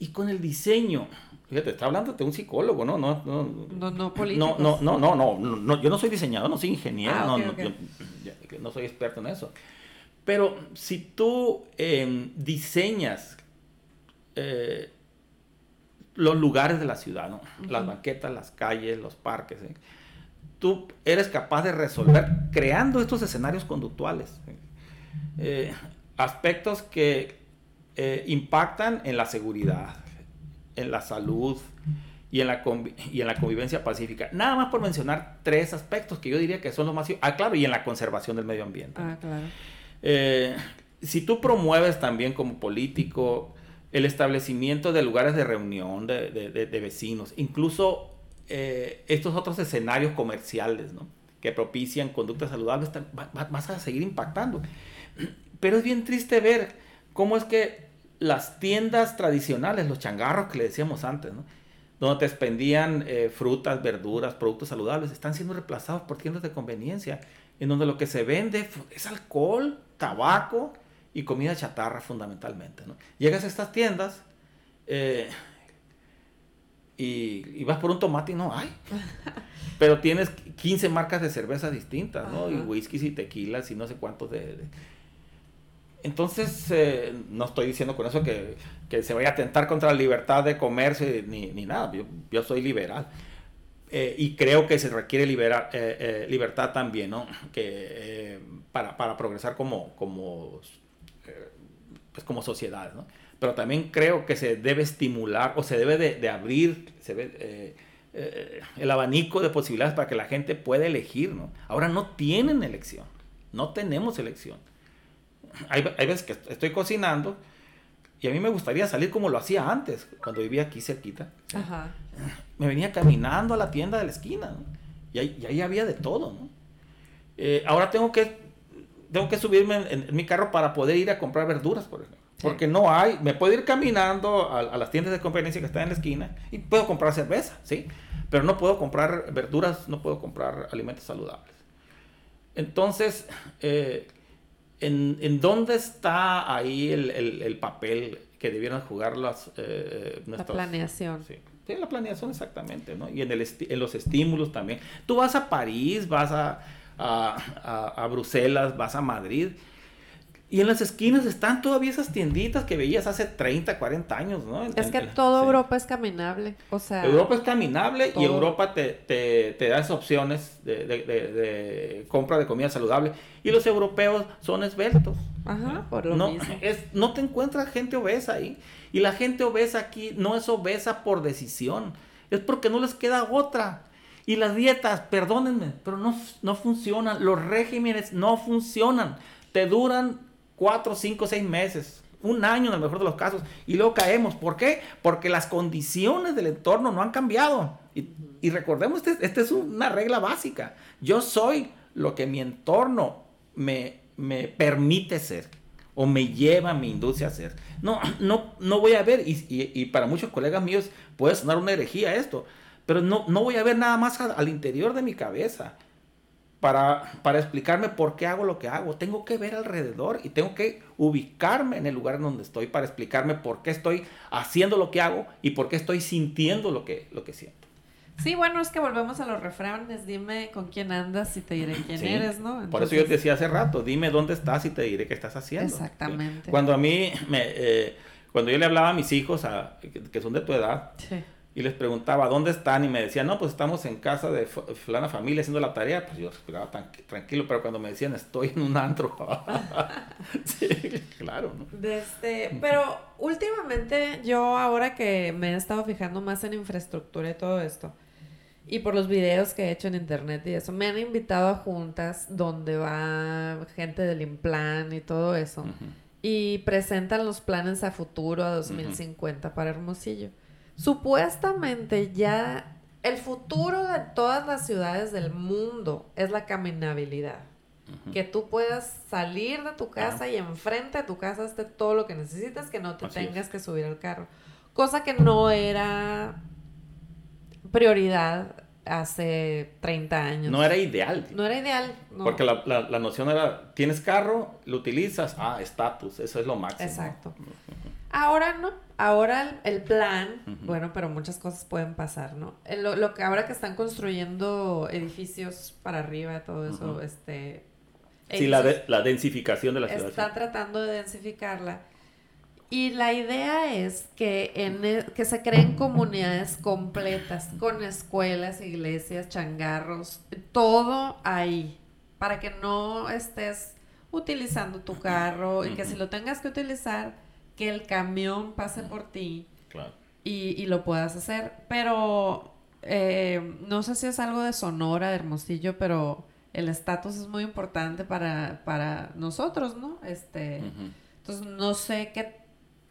Y con el diseño, fíjate, está hablando de un psicólogo, ¿no? No, no, no, no, no, no, no, no, no, yo no soy diseñador, no soy ingeniero, ah, okay, no, okay. Yo, no soy experto en eso. Pero si tú em, diseñas eh, los lugares de la ciudad, ¿no? las banquetas, las calles, los parques, ¿eh? tú eres capaz de resolver creando estos escenarios conductuales. Eh, aspectos que impactan en la seguridad, en la salud y en, la y en la convivencia pacífica. Nada más por mencionar tres aspectos que yo diría que son los más... Ah, claro, y en la conservación del medio ambiente. Ah, claro. Eh, si tú promueves también como político el establecimiento de lugares de reunión de, vecinos, incluso eh, estos otros escenarios comerciales que propician conductas saludables, vas a seguir impactando. Pero es bien triste ver cómo es que las tiendas tradicionales, los changarros que le decíamos antes, donde te expendían eh, frutas, verduras, productos saludables, están siendo reemplazados por tiendas de conveniencia, en donde lo que se vende es alcohol, tabaco y comida chatarra fundamentalmente. ¿no? Llegas a estas tiendas eh, y, vas por un tomate y no hay. Pero tienes 15 marcas de cerveza distintas, ¿no? Y whiskies y tequilas y no sé cuántos de... Entonces, eh, no estoy diciendo con eso que, se vaya a atentar contra la libertad de comercio ni, ni nada. Yo, yo, soy liberal. Eh, y creo que se requiere libertad también, ¿no? Que para, progresar como, como, eh, pues como sociedad, ¿no? Pero también creo que se debe estimular o se debe de, abrir se eh, eh, el abanico de posibilidades para que la gente pueda elegir, ¿no? Ahora no tienen elección, no tenemos elección. Hay, hay veces que estoy cocinando y a mí me gustaría salir como lo hacía antes, cuando vivía aquí cerquita. Ajá. Me venía caminando a la tienda de la esquina, ¿no? y, ahí, y ahí había de todo, ¿no? ahora tengo que tengo que subirme en, mi carro para poder ir a comprar verduras, por ejemplo. Porque no hay, me puedo ir caminando a, las tiendas de conveniencia que están en la esquina y puedo comprar cerveza, ¿sí? Pero no puedo comprar verduras, no puedo comprar alimentos saludables. Entonces, eh, ¿en, dónde está ahí el, papel que debieran jugar las... Eh, la planeación. Sí. la planeación exactamente, ¿no? Y en, el en los estímulos también. Tú vas a París, vas a a, Bruselas, vas a Madrid. Y en las esquinas están todavía esas tienditas que veías hace 30, 40 años, ¿no? Es que toda Europa es caminable, o sea... Europa es caminable y Europa te, te, da esas opciones de, compra de comida saludable. Y los europeos son esbeltos. Ajá, por lo no, mismo. Es, no te encuentras gente obesa ahí. Y la gente obesa aquí no es obesa por decisión, es porque no les queda otra. Y las dietas, perdónenme, pero no, no funcionan. Los regímenes no funcionan. Te duran cuatro, cinco, seis meses. Un año en el mejor de los casos. Y luego caemos. ¿Por qué? Porque las condiciones del entorno no han cambiado. Y, recordemos, esta este es una regla básica. Yo soy lo que mi entorno me, me permite ser o me lleva a mi a ser. No, no, no voy a ver, y, y, para muchos colegas míos puede sonar una herejía esto, pero no, no voy a ver nada más al, interior de mi cabeza para, para explicarme por qué hago lo que hago. Tengo que ver alrededor y tengo que ubicarme en el lugar en donde estoy para explicarme por qué estoy haciendo lo que hago y por qué estoy sintiendo lo que, lo que siento. Sí, bueno, es que volvemos a los refranes. Dime con quién andas y te diré quién eres, ¿no? Por eso yo te decía hace rato, dime dónde estás y te diré qué estás haciendo. Exactamente. Cuando a mí, me, eh, cuando yo le hablaba a mis hijos, a, que son de tu edad, sí y les preguntaba dónde están y me decían, no, pues estamos en casa de fulana familia haciendo la tarea, pues yo esperaba tan tranquilo, pero cuando me decían, estoy en un antro, sí, claro. ¿no? Este, pero últimamente yo ahora que me he estado fijando más en infraestructura y todo esto, y por los videos que he hecho en internet y eso, me han invitado a juntas donde va gente del Implan y todo eso. Y presentan los planes a futuro a 2050 para Hermosillo. Supuestamente ya el futuro de todas las ciudades del mundo es la caminabilidad. Que tú puedas salir de tu casa y enfrente de tu casa esté todo lo que necesitas, que no te tengas que subir al carro. Cosa que no era prioridad hace 30 años. No era ideal. No era ideal. Porque la, la, noción era, tienes carro, lo utilizas, ah, estatus, eso es lo máximo. Exacto. Ahora no, ahora el, plan, bueno, pero muchas cosas pueden pasar, ¿no? Lo, lo, que ahora que están construyendo edificios para arriba, todo eso, este... Sí, la, la densificación de la ciudad. Está tratando de densificarla. Y la idea es que, en, e, que se creen comunidades completas, con escuelas, iglesias, changarros, todo ahí, para que no estés utilizando tu carro y que si lo tengas que utilizar, que el camión pase por ti y, lo puedas hacer. Pero eh, no sé si es algo de Sonora, de Hermosillo, pero el estatus es muy importante para, para nosotros, ¿no? Este, Entonces no sé qué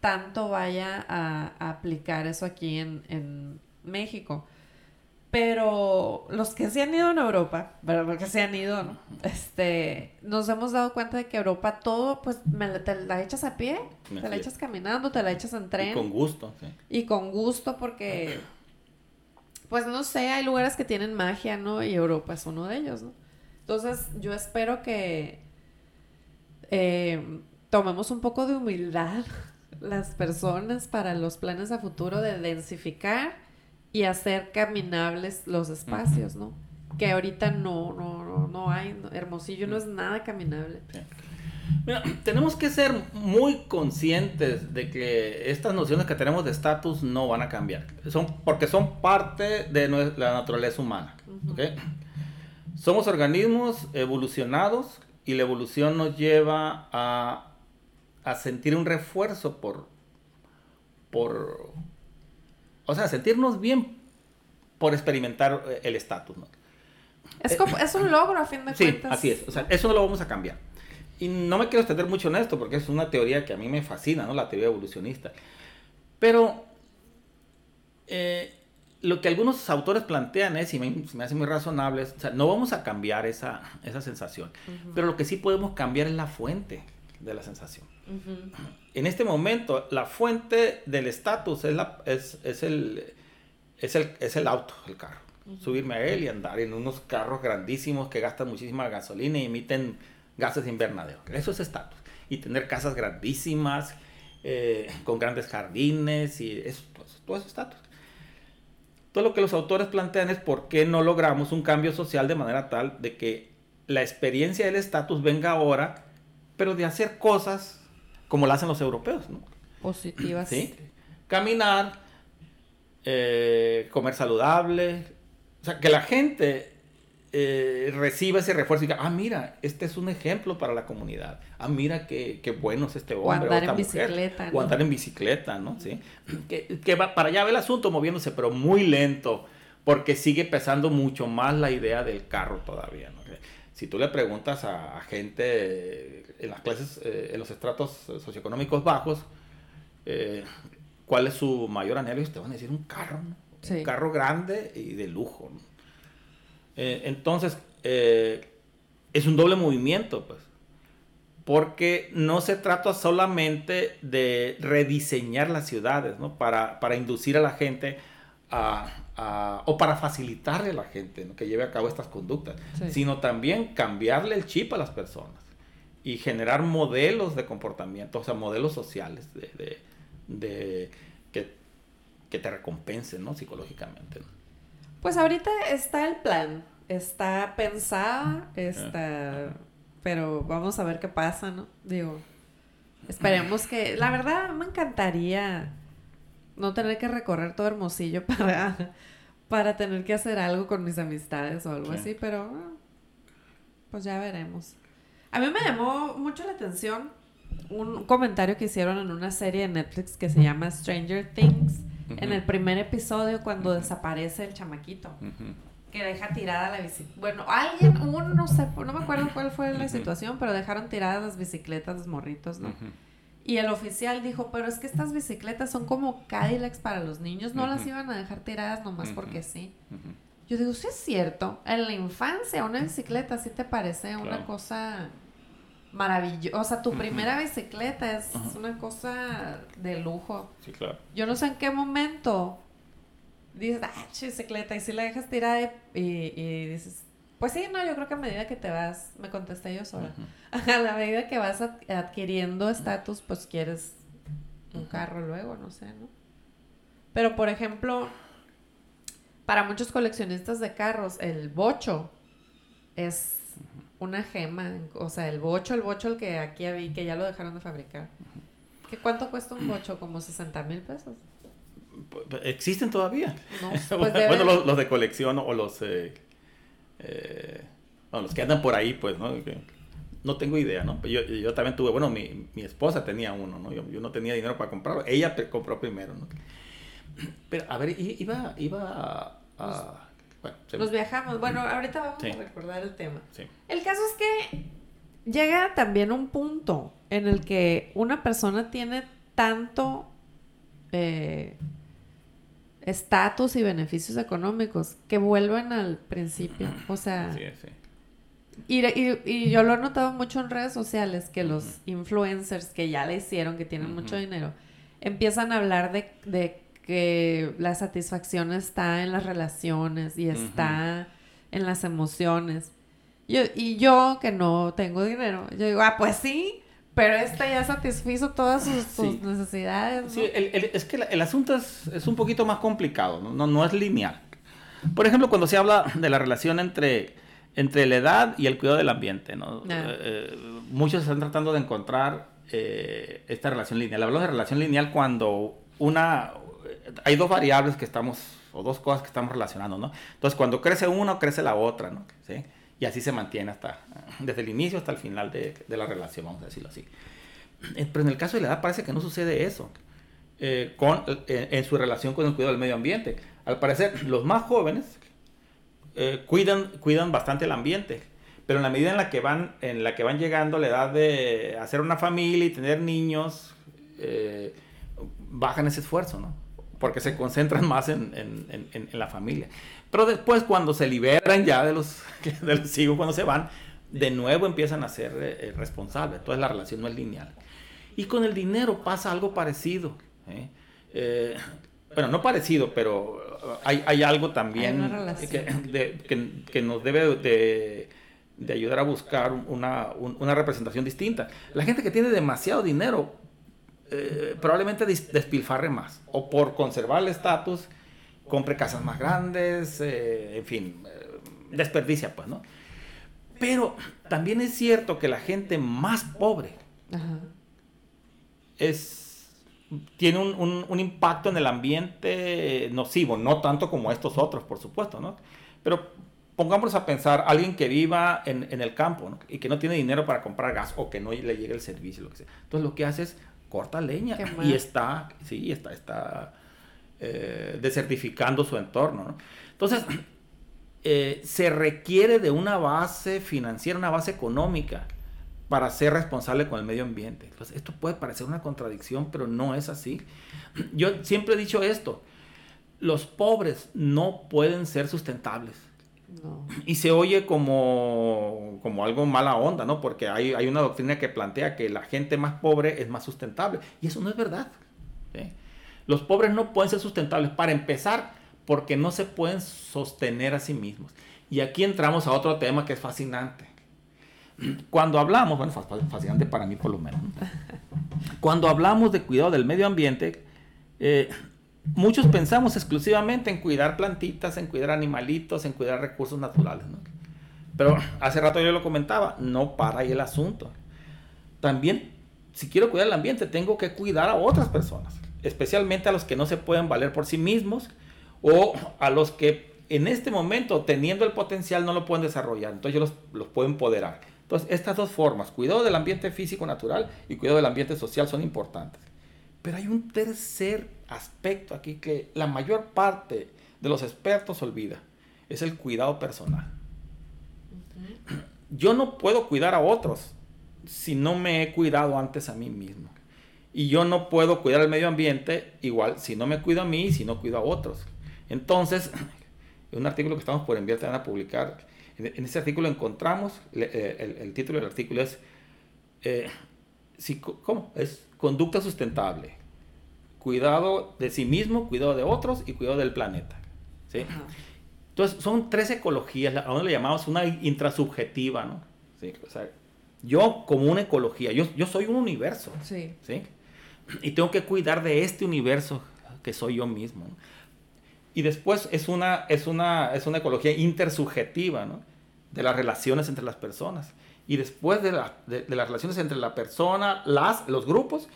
tanto vaya a, aplicar eso aquí en, en, México. Pero los que se han ido en Europa, pero porque se han ido, ¿no? Este, nos hemos dado cuenta de que Europa todo, pues, me, te la echas a pie, te la echas caminando, te la echas en tren. Y con gusto, sí. Y con gusto porque, pues, no sé, hay lugares que tienen magia, ¿no? Y Europa es uno de ellos, ¿no? Entonces, yo espero que eh, tomemos un poco de humildad las personas para los planes a futuro de densificar y hacer caminables los espacios, ¿no? Que ahorita no, no, no, hay, Hermosillo no es nada caminable. Mira, tenemos que ser muy conscientes de que estas nociones que tenemos de estatus no van a cambiar, son, porque son parte de la naturaleza humana. Somos organismos evolucionados y la evolución nos lleva a a sentir un refuerzo por, por, o sea, sentirnos bien por experimentar eh, el estatus, ¿no? Es, como, es un logro a fin de cuentas. Sí, así es. O sea, eso no lo vamos a cambiar. Y no me quiero extender mucho en esto porque es una teoría que a mí me fascina, ¿no? La teoría evolucionista. Pero eh, lo que algunos autores plantean es, y me, me hace muy razonable, o sea, no vamos a cambiar esa, esa sensación. Pero lo que sí podemos cambiar es la fuente de la sensación. En este momento, la fuente del estatus es, es, es, el, es, el, es el auto, el carro. Subirme a él y andar en unos carros grandísimos que gastan muchísima gasolina y emiten gases invernadero. Eso es estatus. Y tener casas grandísimas, eh, con grandes jardines, y eso, todo, es estatus. Todo lo que los autores plantean es por qué no logramos un cambio social de manera tal de que la experiencia del estatus venga ahora pero de hacer cosas como lo hacen los europeos, ¿no? Positivas. Sí. Caminar, eh, comer saludable, o sea, que la gente eh, reciba ese refuerzo y diga, ah, mira, este es un ejemplo para la comunidad. Ah, mira qué, qué bueno es este hombre. O andar en bicicleta. O andar en bicicleta, ¿no? Sí. Que, que va para allá ve el asunto moviéndose, pero muy lento, porque sigue pesando mucho más la idea del carro todavía, ¿no? Si tú le preguntas a, gente en las clases, eh, en los estratos socioeconómicos bajos, eh, cuál es su mayor anhelo, y te van a decir un carro, un carro grande y de lujo. Eh, entonces, es un doble movimiento, pues, porque no se trata solamente de rediseñar las ciudades, ¿no? Para, para inducir a la gente a, o para facilitarle a la gente que lleve a cabo estas conductas, sino también cambiarle el chip a las personas y generar modelos de comportamiento, o sea, modelos sociales de, de, que, que, te recompensen ¿no? psicológicamente. Pues ahorita está el plan, está pensada, está... Pero vamos a ver qué pasa, ¿no? Digo, esperemos que... La verdad, me encantaría no tener que recorrer todo Hermosillo para, para tener que hacer algo con mis amistades o algo así, pero pues ya veremos. A mí me llamó mucho la atención un comentario que hicieron en una serie de Netflix que se llama Stranger Things, en el primer episodio cuando desaparece el chamaquito. Que deja tirada la bicicleta. Bueno, alguien, uno, no sé, no me acuerdo cuál fue la situación, pero dejaron tiradas las bicicletas, los morritos, ¿no? Y el oficial dijo, pero es que estas bicicletas son como Cadillacs para los niños, no las iban a dejar tiradas nomás porque sí. Yo digo, sí es cierto, en la infancia una bicicleta sí te parece una cosa maravillosa. O sea, tu primera bicicleta es una cosa de lujo. Sí, claro. Yo no sé en qué momento dices, ah, bicicleta, y si la dejas tirada y, y dices, pues sí, no, yo creo que a medida que te vas, me contesté yo sola, a la medida que vas adquiriendo estatus, pues quieres un carro luego, no sé, ¿no? Pero, por ejemplo, para muchos coleccionistas de carros, el bocho es una gema. O sea, el bocho, el bocho, el que aquí vi, que ya lo dejaron de fabricar. ¿Qué, ¿Cuánto cuesta un bocho? ¿Como 60 mil pesos? ¿Existen todavía? No, pues bueno, los, de colección o los, eh, eh, los que andan por ahí, pues, ¿no? no tengo idea, ¿no? Yo, yo también tuve, bueno, mi, mi, esposa tenía uno, ¿no? Yo, yo, no tenía dinero para comprarlo. Ella compró primero, ¿no? Pero, a ver, iba, iba a... Bueno, Nos viajamos. Bueno, ahorita vamos a recordar el tema. Sí. El caso es que llega también un punto en el que una persona tiene tanto eh, estatus y beneficios económicos que vuelven al principio. O sea... Sí, sí. Y, y, yo lo he notado mucho en redes sociales, que los influencers que ya le hicieron, que tienen mucho dinero, empiezan a hablar de, de que la satisfacción está en las relaciones y está en las emociones. Yo, y yo que no tengo dinero, yo digo, ah, pues sí, pero este ya satisfizo todas sus, necesidades. Sí, es que el, asunto es, es, un poquito más complicado, ¿no? ¿no? No, es lineal. Por ejemplo, cuando se habla de la relación entre, entre la edad y el cuidado del ambiente, ¿no? Ah. Eh, eh, muchos están tratando de encontrar eh, esta relación lineal. Hablamos de relación lineal cuando una, hay dos variables que estamos, o dos cosas que estamos relacionando, ¿no? Entonces, cuando crece uno, crece la otra, ¿no? ¿Sí? Y así se mantiene hasta, desde el inicio hasta el final de, de la relación, vamos a decirlo así. Eh, pero en el caso de la edad parece que no sucede eso eh, con, eh, en su relación con el cuidado del medio ambiente. Al parecer, los más jóvenes cuidan, cuidan bastante el ambiente, pero en la medida en la que van, en la que van llegando a la edad de hacer una familia y tener niños, bajan ese esfuerzo, ¿no? porque se concentran más en, en, en, la familia. Pero después cuando se liberan ya de los, de los hijos, cuando se van, de nuevo empiezan a ser eh, eh, responsables. Entonces la relación no es lineal. Y con el dinero pasa algo parecido. ¿eh? bueno, no parecido, pero hay, hay algo también que, que, que, nos debe de, de ayudar a buscar una, una representación distinta. La gente que tiene demasiado dinero probablemente despilfarre más. O por conservar el estatus, compre casas más grandes, eh, en fin, eh, desperdicia, pues, ¿no? Pero también es cierto que la gente más pobre es, tiene un, un, impacto en el ambiente nocivo, no tanto como estos otros, por supuesto, ¿no? Pero pongámonos a pensar, alguien que viva en, en el campo ¿no? y que no tiene dinero para comprar gas o que no le llegue el servicio, lo que sea. Entonces lo que hace es corta leña y está, sí, está, está eh, desertificando su entorno. Entonces, eh, se requiere de una base financiera, una base económica para ser responsable con el medio ambiente. Entonces, esto puede parecer una contradicción, pero no es así. Yo siempre he dicho esto, los pobres no pueden ser sustentables. Y se oye como, como algo mala onda, ¿no? Porque hay, hay, una doctrina que plantea que la gente más pobre es más sustentable. Y eso no es verdad. Los pobres no pueden ser sustentables. Para empezar, porque no se pueden sostener a sí mismos. Y aquí entramos a otro tema que es fascinante. Cuando hablamos, bueno, fascinante para mí por lo menos. Cuando hablamos de cuidado del medio ambiente, eh, muchos pensamos exclusivamente en cuidar plantitas, en cuidar animalitos, en cuidar recursos naturales. ¿no? Pero hace rato yo lo comentaba, no para ahí el asunto. También, si quiero cuidar el ambiente, tengo que cuidar a otras personas, especialmente a los que no se pueden valer por sí mismos o a los que en este momento, teniendo el potencial, no lo pueden desarrollar. Entonces yo los, los puedo empoderar. Entonces, estas dos formas, cuidado del ambiente físico natural y cuidado del ambiente social, son importantes. Pero hay un tercer aspecto aquí que la mayor parte de los expertos olvida. Es el cuidado personal. Yo no puedo cuidar a otros si no me he cuidado antes a mí mismo. Y yo no puedo cuidar el medio ambiente igual si no me cuido a mí y si no cuido a otros. Entonces, en un artículo que estamos por enviar a publicar, en, ese artículo encontramos, eh, el, título del artículo es, eh, ¿cómo? Es conducta sustentable cuidado de sí mismo, cuidado de otros y cuidado del planeta. ¿sí? Entonces, son tres ecologías, a uno le llamamos una intrasubjetiva, ¿no? ¿Sí? O sea, yo como una ecología, yo, yo soy un universo. Sí. ¿sí? Y tengo que cuidar de este universo que soy yo mismo. Y después es una, es una, es una ecología intersubjetiva, ¿no? De las relaciones entre las personas. Y después de, la, de, las relaciones entre la persona, las, los grupos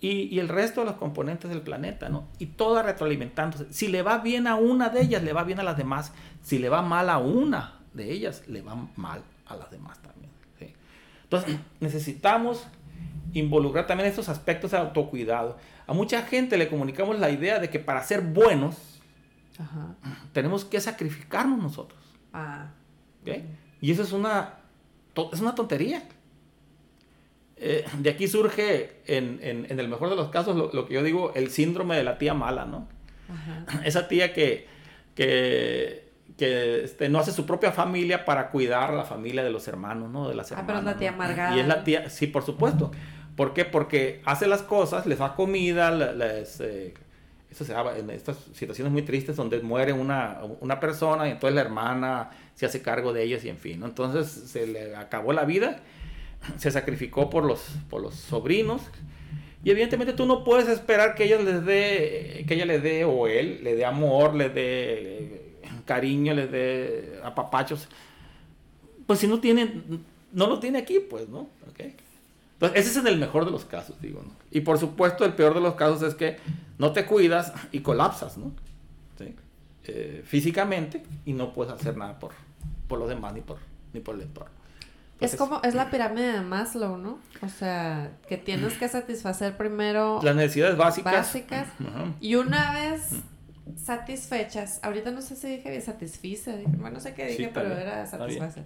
y, el resto de los componentes del planeta, ¿no? Y toda retroalimentándose. Si le va bien a una de ellas, le va bien a las demás. Si le va mal a una de ellas, le va mal a las demás también. Entonces, necesitamos involucrar también estos aspectos de autocuidado. A mucha gente le comunicamos la idea de que para ser buenos, Ajá. Tenemos que sacrificarnos nosotros. Ah. Y eso es una, es una tontería. Eh, de aquí surge, en, en, en, el mejor de los casos, lo, lo, que yo digo, el síndrome de la tía mala, ¿no? Ajá. Esa tía que, que, que este, no hace su propia familia para cuidar a la familia de los hermanos, ¿no? De las hermanas. Ah, pero es la tía amargada. Y es la tía, sí, por supuesto. ¿Por qué? Porque hace las cosas, les da comida, les, eh, esto se da en estas situaciones muy tristes donde muere una, una, persona y entonces la hermana se hace cargo de ellos y en fin, ¿no? Entonces se le acabó la vida, se sacrificó por los, por los sobrinos y evidentemente tú no puedes esperar que ella les dé, que ella le dé o él le dé amor, le dé cariño, le dé apapachos. Pues si no tiene, no lo tiene aquí, pues, ¿no? Okay. Entonces, ese es en el mejor de los casos, digo, ¿no? Y por supuesto, el peor de los casos es que no te cuidas y colapsas, ¿no? ¿Sí? Eh, físicamente y no puedes hacer nada por, por los demás ni por, ni por el entorno. es como, es la pirámide de Maslow, ¿no? O sea, que tienes que satisfacer primero... Las necesidades básicas. Básicas. Y una vez satisfechas, ahorita no sé si dije bien satisfice, bueno, no sé qué dije, pero era satisfacer.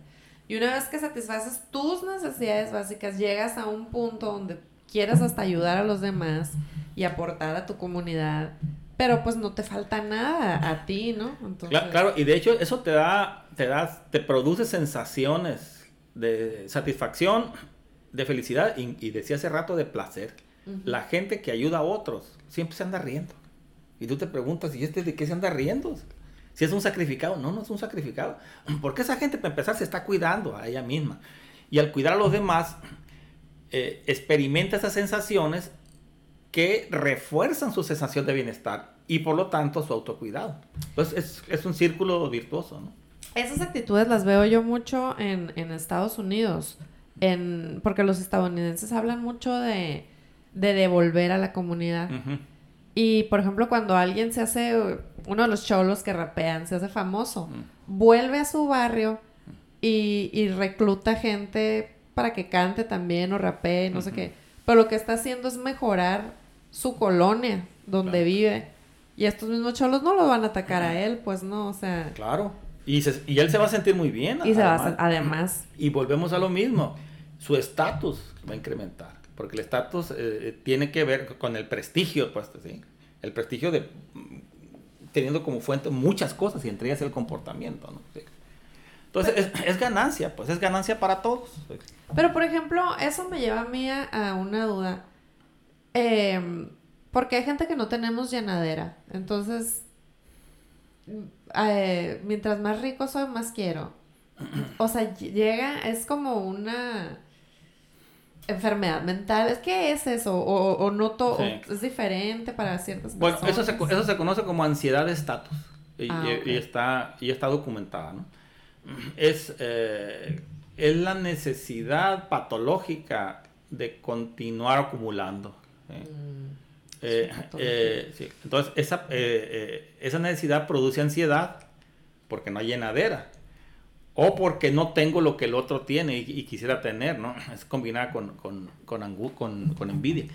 Y una vez que satisfaces tus necesidades básicas, llegas a un punto donde quieras hasta ayudar a los demás y aportar a tu comunidad, pero pues no te falta nada a ti, ¿no? Entonces... Claro, y de hecho eso te da, te da, te produce sensaciones de satisfacción, de felicidad y, y decía hace rato de placer. La gente que ayuda a otros siempre se anda riendo. Y tú te preguntas, ¿y este de qué se anda riendo? Si es un sacrificado, no, no es un sacrificado. Porque esa gente, para empezar, se está cuidando a ella misma. Y al cuidar a los demás, eh, experimenta esas sensaciones que refuerzan su sensación de bienestar y por lo tanto su autocuidado. Entonces es, un círculo virtuoso. ¿no? Esas actitudes las veo yo mucho en, Estados Unidos, en, porque los estadounidenses hablan mucho de, devolver a la comunidad. Y por ejemplo, cuando alguien se hace, uno de los cholos que rapean, se hace famoso, mm. vuelve a su barrio y, recluta gente para que cante también o rapee, no sé qué. Pero lo que está haciendo es mejorar su colonia donde vive. Y estos mismos cholos no lo van a atacar a él, pues no, o sea. Claro. Y, y él se va a sentir muy bien. Y se va a, además. Y volvemos a lo mismo. Su estatus va a incrementar porque el estatus eh, tiene que ver con el prestigio, pues, ¿sí? El prestigio de teniendo como fuente muchas cosas y entre ellas el comportamiento, ¿no? Entonces es, ganancia, pues es ganancia para todos. Pero por ejemplo, eso me lleva a mí a, una duda. Em, porque hay gente que no tenemos llenadera. Entonces, eh, mientras más rico soy, más quiero. O sea, llega, es como una enfermedad mental. ¿Qué es eso? O, o no todo es diferente para ciertas personas. Bueno, eso se, eso se conoce como ansiedad de estatus y, ah, está, y está documentada, ¿no? Es, eh, es la necesidad patológica de continuar acumulando. Mm, eh, eh, Entonces, esa, esa necesidad produce ansiedad porque no hay llenadera o porque no tengo lo que el otro tiene y, quisiera tener, ¿no? Es combinada con, con, con, con, envidia.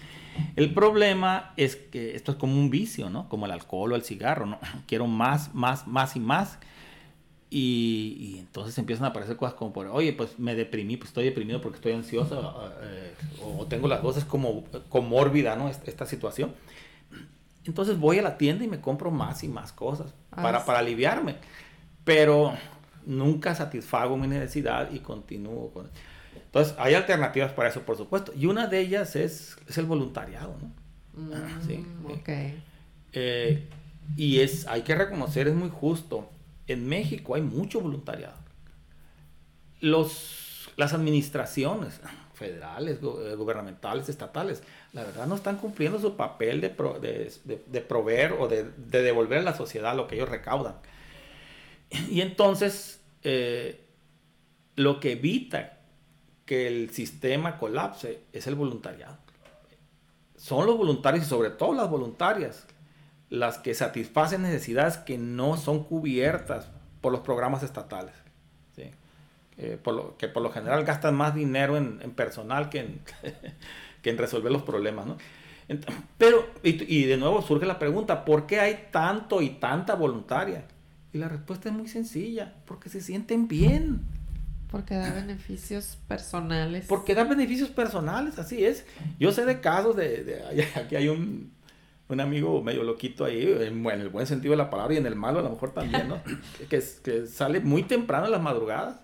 El problema es que esto es como un vicio, ¿no? Como el alcohol o el cigarro, ¿no? Quiero más, más, más y más. Y, y entonces empiezan a aparecer cosas como, por, oye, pues me deprimí, pues estoy deprimido porque estoy ansioso, eh, o tengo las voces como comórbida, ¿no? Esta, situación. Entonces voy a la tienda y me compro más y más cosas para, ah, para aliviarme. Pero nunca satisfago mi necesidad y continúo con... Entonces, hay alternativas para eso, por supuesto. Y una de ellas es, es el voluntariado, ¿no? Mm, sí. Eh, y es, hay que reconocer, es muy justo. En México hay mucho voluntariado. Los, las administraciones, federales, eh, gubernamentales, estatales, la verdad no están cumpliendo su papel de, de, proveer o de, devolver a la sociedad lo que ellos recaudan. Y entonces, eh, lo que evita que el sistema colapse es el voluntariado. Son los voluntarios y sobre todo las voluntarias las que satisfacen necesidades que no son cubiertas por los programas estatales. Eh, que por lo general gastan más dinero en, personal que en, que en resolver los problemas. ¿no? Pero, y, y, de nuevo surge la pregunta, ¿por qué hay tanto y tanta voluntaria? Y la respuesta es muy sencilla, porque se sienten bien. Porque da beneficios personales. Porque da beneficios personales, así es. Yo sé de casos de, aquí hay un, un, amigo medio loquito ahí, en, el buen sentido de la palabra y en el malo a lo mejor también, ¿no? que, que sale muy temprano en las madrugadas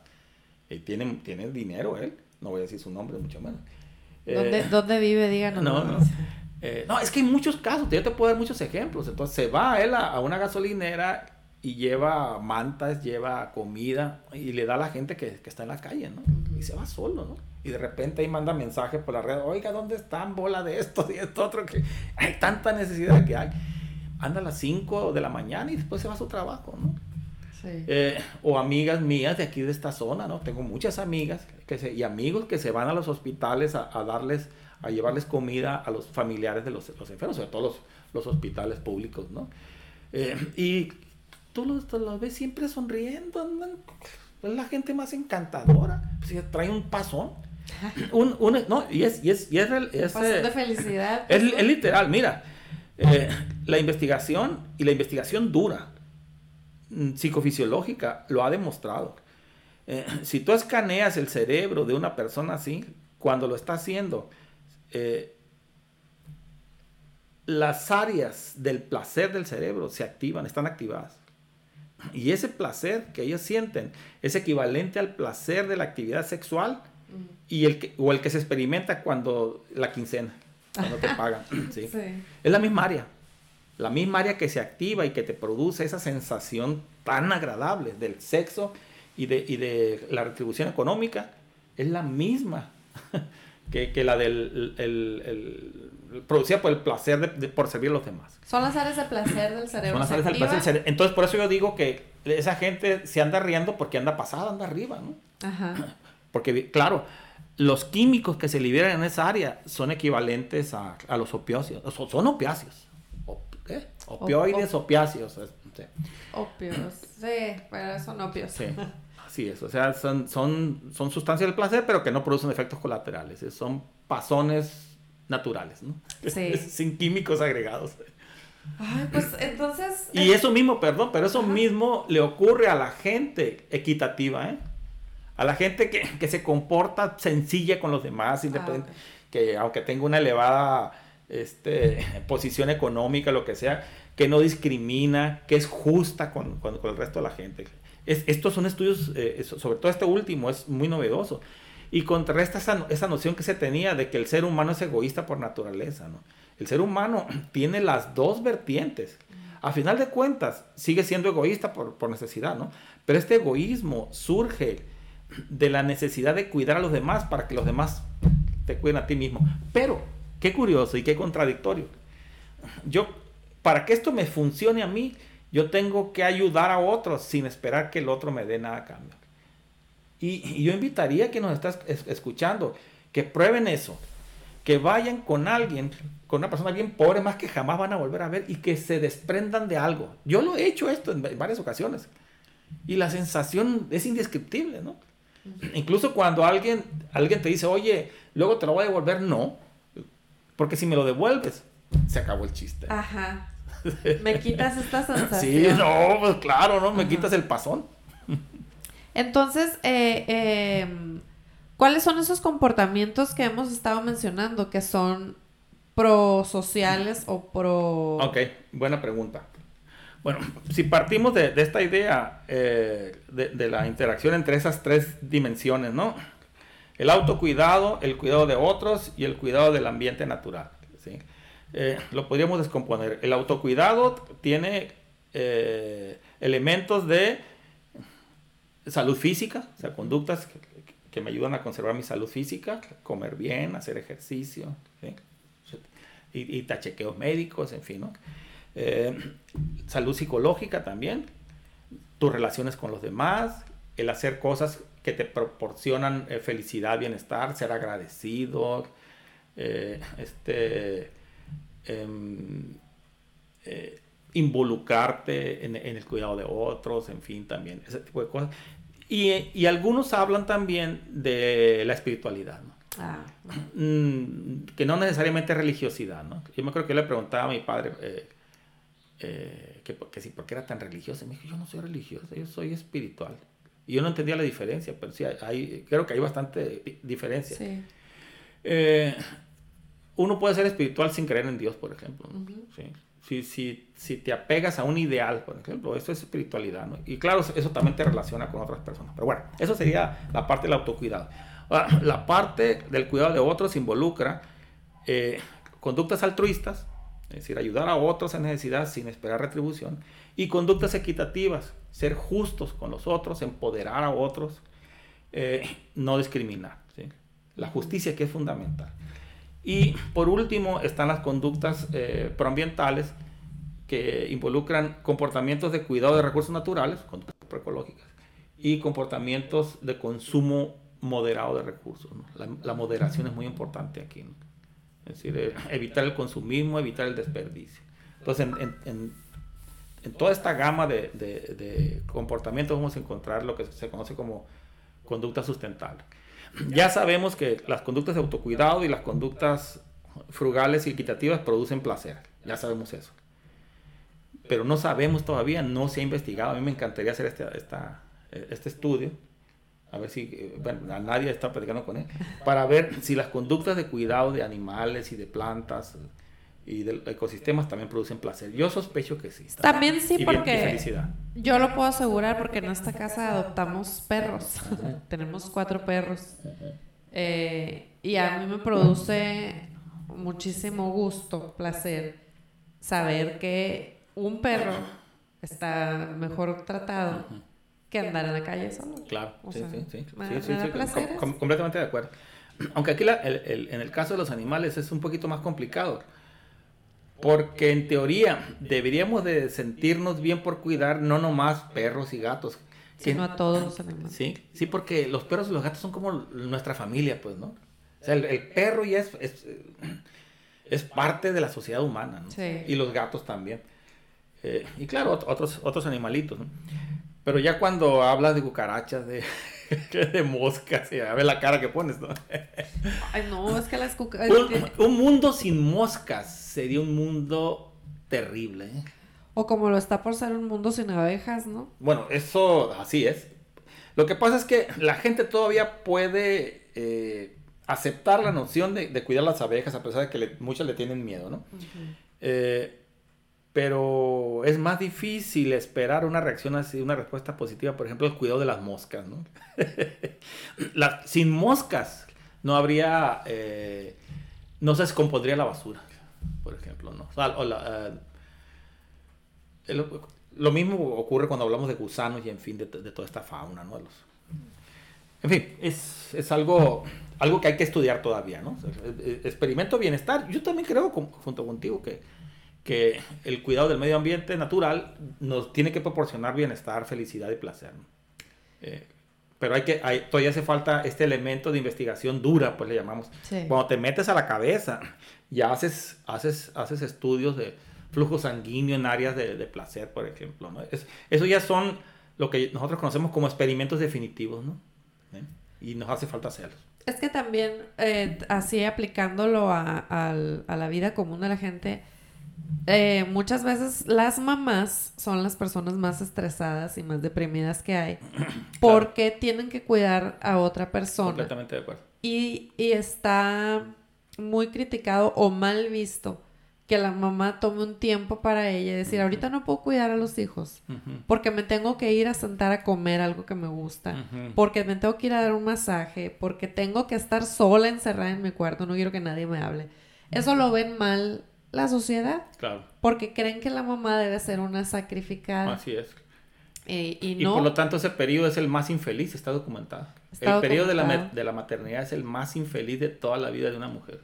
y tiene, tiene dinero él, no voy a decir su nombre, mucho menos. ¿Dónde, ¿Dónde, vive? Díganos. No, no. Eh, no, es que hay muchos casos, yo te puedo dar muchos ejemplos. Entonces se va él a, a una gasolinera y lleva mantas, lleva comida y le da a la gente que, que está en la calle, ¿no? Y se va solo, ¿no? Y de repente ahí manda mensaje por la red, oiga, ¿dónde están bola de esto y esto otro? Que hay tanta necesidad que hay. Anda a las 5 de la mañana y después se va a su trabajo, ¿no? Sí. Eh, o amigas mías de aquí de esta zona, ¿no? Tengo muchas amigas que se, y amigos que se van a los hospitales a, a darles, a llevarles comida a los familiares de los, los enfermos, sobre todo los, los hospitales públicos, ¿no? Eh, y tú los, ves siempre sonriendo, es la gente más encantadora, pues, trae un pasón. Un, no, y es, y es, y es, es de eh, felicidad. Es, es literal, mira, eh, la investigación y la investigación dura, mm, psicofisiológica, lo ha demostrado. Eh, si tú escaneas el cerebro de una persona así, cuando lo está haciendo, las áreas del placer del cerebro se activan, están activadas. Y ese placer que ellos sienten es equivalente al placer de la actividad sexual y el que, o el que se experimenta cuando la quincena, cuando te pagan. ¿sí? Es la misma área. La misma área que se activa y que te produce esa sensación tan agradable del sexo y de, y de la retribución económica es la misma que, que la del el, producida por el placer de, por servir a los demás. Son las áreas de placer del cerebro. Son las áreas del placer del cerebro. Entonces, por eso yo digo que esa gente se anda riendo porque anda pasada, anda arriba, ¿no? Ajá. Porque, claro, los químicos que se liberan en esa área son equivalentes a, a los opiáceos. Son opiáceos. ¿Qué? Opioides, opiáceos. Sí. Opios, sí, pero son opios. Sí. Así es, o sea, son, son, son sustancias del placer, pero que no producen efectos colaterales. Son pasones naturales, ¿no? Sí. Sin químicos agregados. Ay, pues entonces... Y eso mismo, perdón, pero eso mismo le ocurre a la gente equitativa, ¿eh? A la gente que, que se comporta sencilla con los demás, independiente, ah, que aunque tenga una elevada este, posición económica, lo que sea, que no discrimina, que es justa con, con, el resto de la gente. Es, estos son estudios, eh, sobre todo este último, es muy novedoso y contrarresta esa, esa, noción que se tenía de que el ser humano es egoísta por naturaleza. ¿no? El ser humano tiene las dos vertientes. A final de cuentas, sigue siendo egoísta por, por necesidad, ¿no? Pero este egoísmo surge de la necesidad de cuidar a los demás para que los demás te cuiden a ti mismo. Pero, qué curioso y qué contradictorio. Yo, para que esto me funcione a mí, yo tengo que ayudar a otros sin esperar que el otro me dé nada a cambio. Y, yo invitaría a que nos estás escuchando, que prueben eso, que vayan con alguien, con una persona bien pobre, más que jamás van a volver a ver, y que se desprendan de algo. Yo lo he hecho esto en, varias ocasiones. Y la sensación es indescriptible, ¿no? Incluso cuando alguien, alguien te dice, oye, luego te lo voy a devolver, no. Porque si me lo devuelves, se acabó el chiste. Ajá. Me quitas esta sensación. Sí, no, pues claro, ¿no? Me quitas el pasón. Entonces, eh, em, ¿cuáles son esos comportamientos que hemos estado mencionando que son prosociales o pro... Ok, buena pregunta. Bueno, si partimos de, esta idea eh, de, la interacción entre esas tres dimensiones, ¿no? El autocuidado, el cuidado de otros y el cuidado del ambiente natural. ¿sí? Eh, lo podríamos descomponer. El autocuidado tiene elementos de salud física, o sea, conductas que me ayudan a conservar mi salud física, comer bien, hacer ejercicio, y, y tachequeos médicos, en fin. Eh, salud psicológica también, tus relaciones con los demás, el hacer cosas que te proporcionan eh, felicidad, bienestar, ser agradecido, eh, em, involucrarte en, el cuidado de otros, en fin, también, ese tipo de cosas. Y, algunos hablan también de la espiritualidad, ah. mm, que no necesariamente religiosidad, ¿no? Yo me creo que le preguntaba a mi padre, eh, que, que sí, porque era tan religioso. me dijo, yo no soy religioso, yo soy espiritual. Y yo no entendía la diferencia, pero sí, hay, creo que hay bastante diferencia. Eh, uno puede ser espiritual sin creer en Dios, por ejemplo. Si, si, si, te apegas a un ideal, por ejemplo, eso es espiritualidad. ¿no? Y claro, eso también te relaciona con otras personas. Pero bueno, eso sería la parte del autocuidado. la parte del cuidado de otros involucra eh, conductas altruistas, es decir, ayudar a otros en necesidad sin esperar retribución, y conductas equitativas, ser justos con los otros, empoderar a otros, eh, no discriminar. La justicia que es fundamental. Y por último están las conductas eh, proambientales que involucran comportamientos de cuidado de recursos naturales, conductas proecológicas, y comportamientos de consumo moderado de recursos. La, moderación es muy importante aquí. Es decir, eh, evitar el consumismo, evitar el desperdicio. Entonces, en, toda esta gama de, comportamientos vamos a encontrar lo que se conoce como conducta sustentable. Ya sabemos que las conductas de autocuidado y las conductas frugales y equitativas producen placer. Ya sabemos eso. Pero no sabemos todavía, no se ha investigado. A mí me encantaría hacer este, este estudio a ver si, bueno, a nadie está platicando con él, para ver si las conductas de cuidado de animales y de plantas y de ecosistemas también producen placer. Yo sospecho que sí. También sí, porque yo lo puedo asegurar porque en esta casa adoptamos perros. Tenemos cuatro perros. Eh, y a mí me produce muchísimo gusto, placer, saber que un perro está mejor tratado que andar en la calle solo. Claro, sí, sí, sí, sí, sí, completamente de acuerdo. Aunque aquí en el caso de los animales es un poquito más complicado. Porque en teoría deberíamos de sentirnos bien por cuidar no nomás perros y gatos. Sino a todos los animales. Sí, sí, porque los perros y los gatos son como nuestra familia, pues, ¿no? O sea, el, perro ya es, es, parte de la sociedad humana, ¿no? Sí. Y los gatos también. Eh, y claro, otros, otros animalitos, ¿no? Pero ya cuando hablas de cucarachas, de, de moscas, a ver la cara que pones, ¿no? Ay, no, es que las cucarachas... Un, mundo sin moscas sería un mundo terrible. ¿eh? O como lo está por ser un mundo sin abejas, ¿no? Bueno, eso así es. Lo que pasa es que la gente todavía puede eh, aceptar la noción de, cuidar las abejas, a pesar de que muchas le tienen miedo, ¿no? Pero es más difícil esperar una reacción así, una respuesta positiva, por ejemplo, el cuidado de las moscas, ¿no? sin moscas no habría, eh, no se descompondría la basura, por ejemplo, ¿no? Eh, lo, mismo ocurre cuando hablamos de gusanos y, en fin, de, toda esta fauna, ¿no? Los, en fin, es, es, algo, algo que hay que estudiar todavía, ¿no? Experimento bienestar. Yo también creo, junto contigo, que que el cuidado del medio ambiente natural nos tiene que proporcionar bienestar, felicidad y placer. Eh, pero hay que, hay, todavía hace falta este elemento de investigación dura, pues le llamamos. Cuando te metes a la cabeza, ya haces, haces, haces estudios de flujo sanguíneo en áreas de, placer, por ejemplo. ¿no? eso ya son lo que nosotros conocemos como experimentos definitivos, ¿no? ¿Eh? Y nos hace falta hacerlos. Es que también, eh, así aplicándolo a, a la vida común de la gente, eh, muchas veces las mamás son las personas más estresadas y más deprimidas que hay porque tienen que cuidar a otra persona. Completamente de acuerdo. Y, está muy criticado o mal visto que la mamá tome un tiempo para ella y decir, ahorita no puedo cuidar a los hijos porque me tengo que ir a sentar a comer algo que me gusta, porque me tengo que ir a dar un masaje, porque tengo que estar sola encerrada en mi cuarto, no quiero que nadie me hable. Eso lo ven mal la sociedad. Claro. Porque creen que la mamá debe ser una sacrificada. Así es. Eh, y, y, por lo tanto ese periodo es el más infeliz, está documentado. el periodo de la, de la maternidad es el más infeliz de toda la vida de una mujer.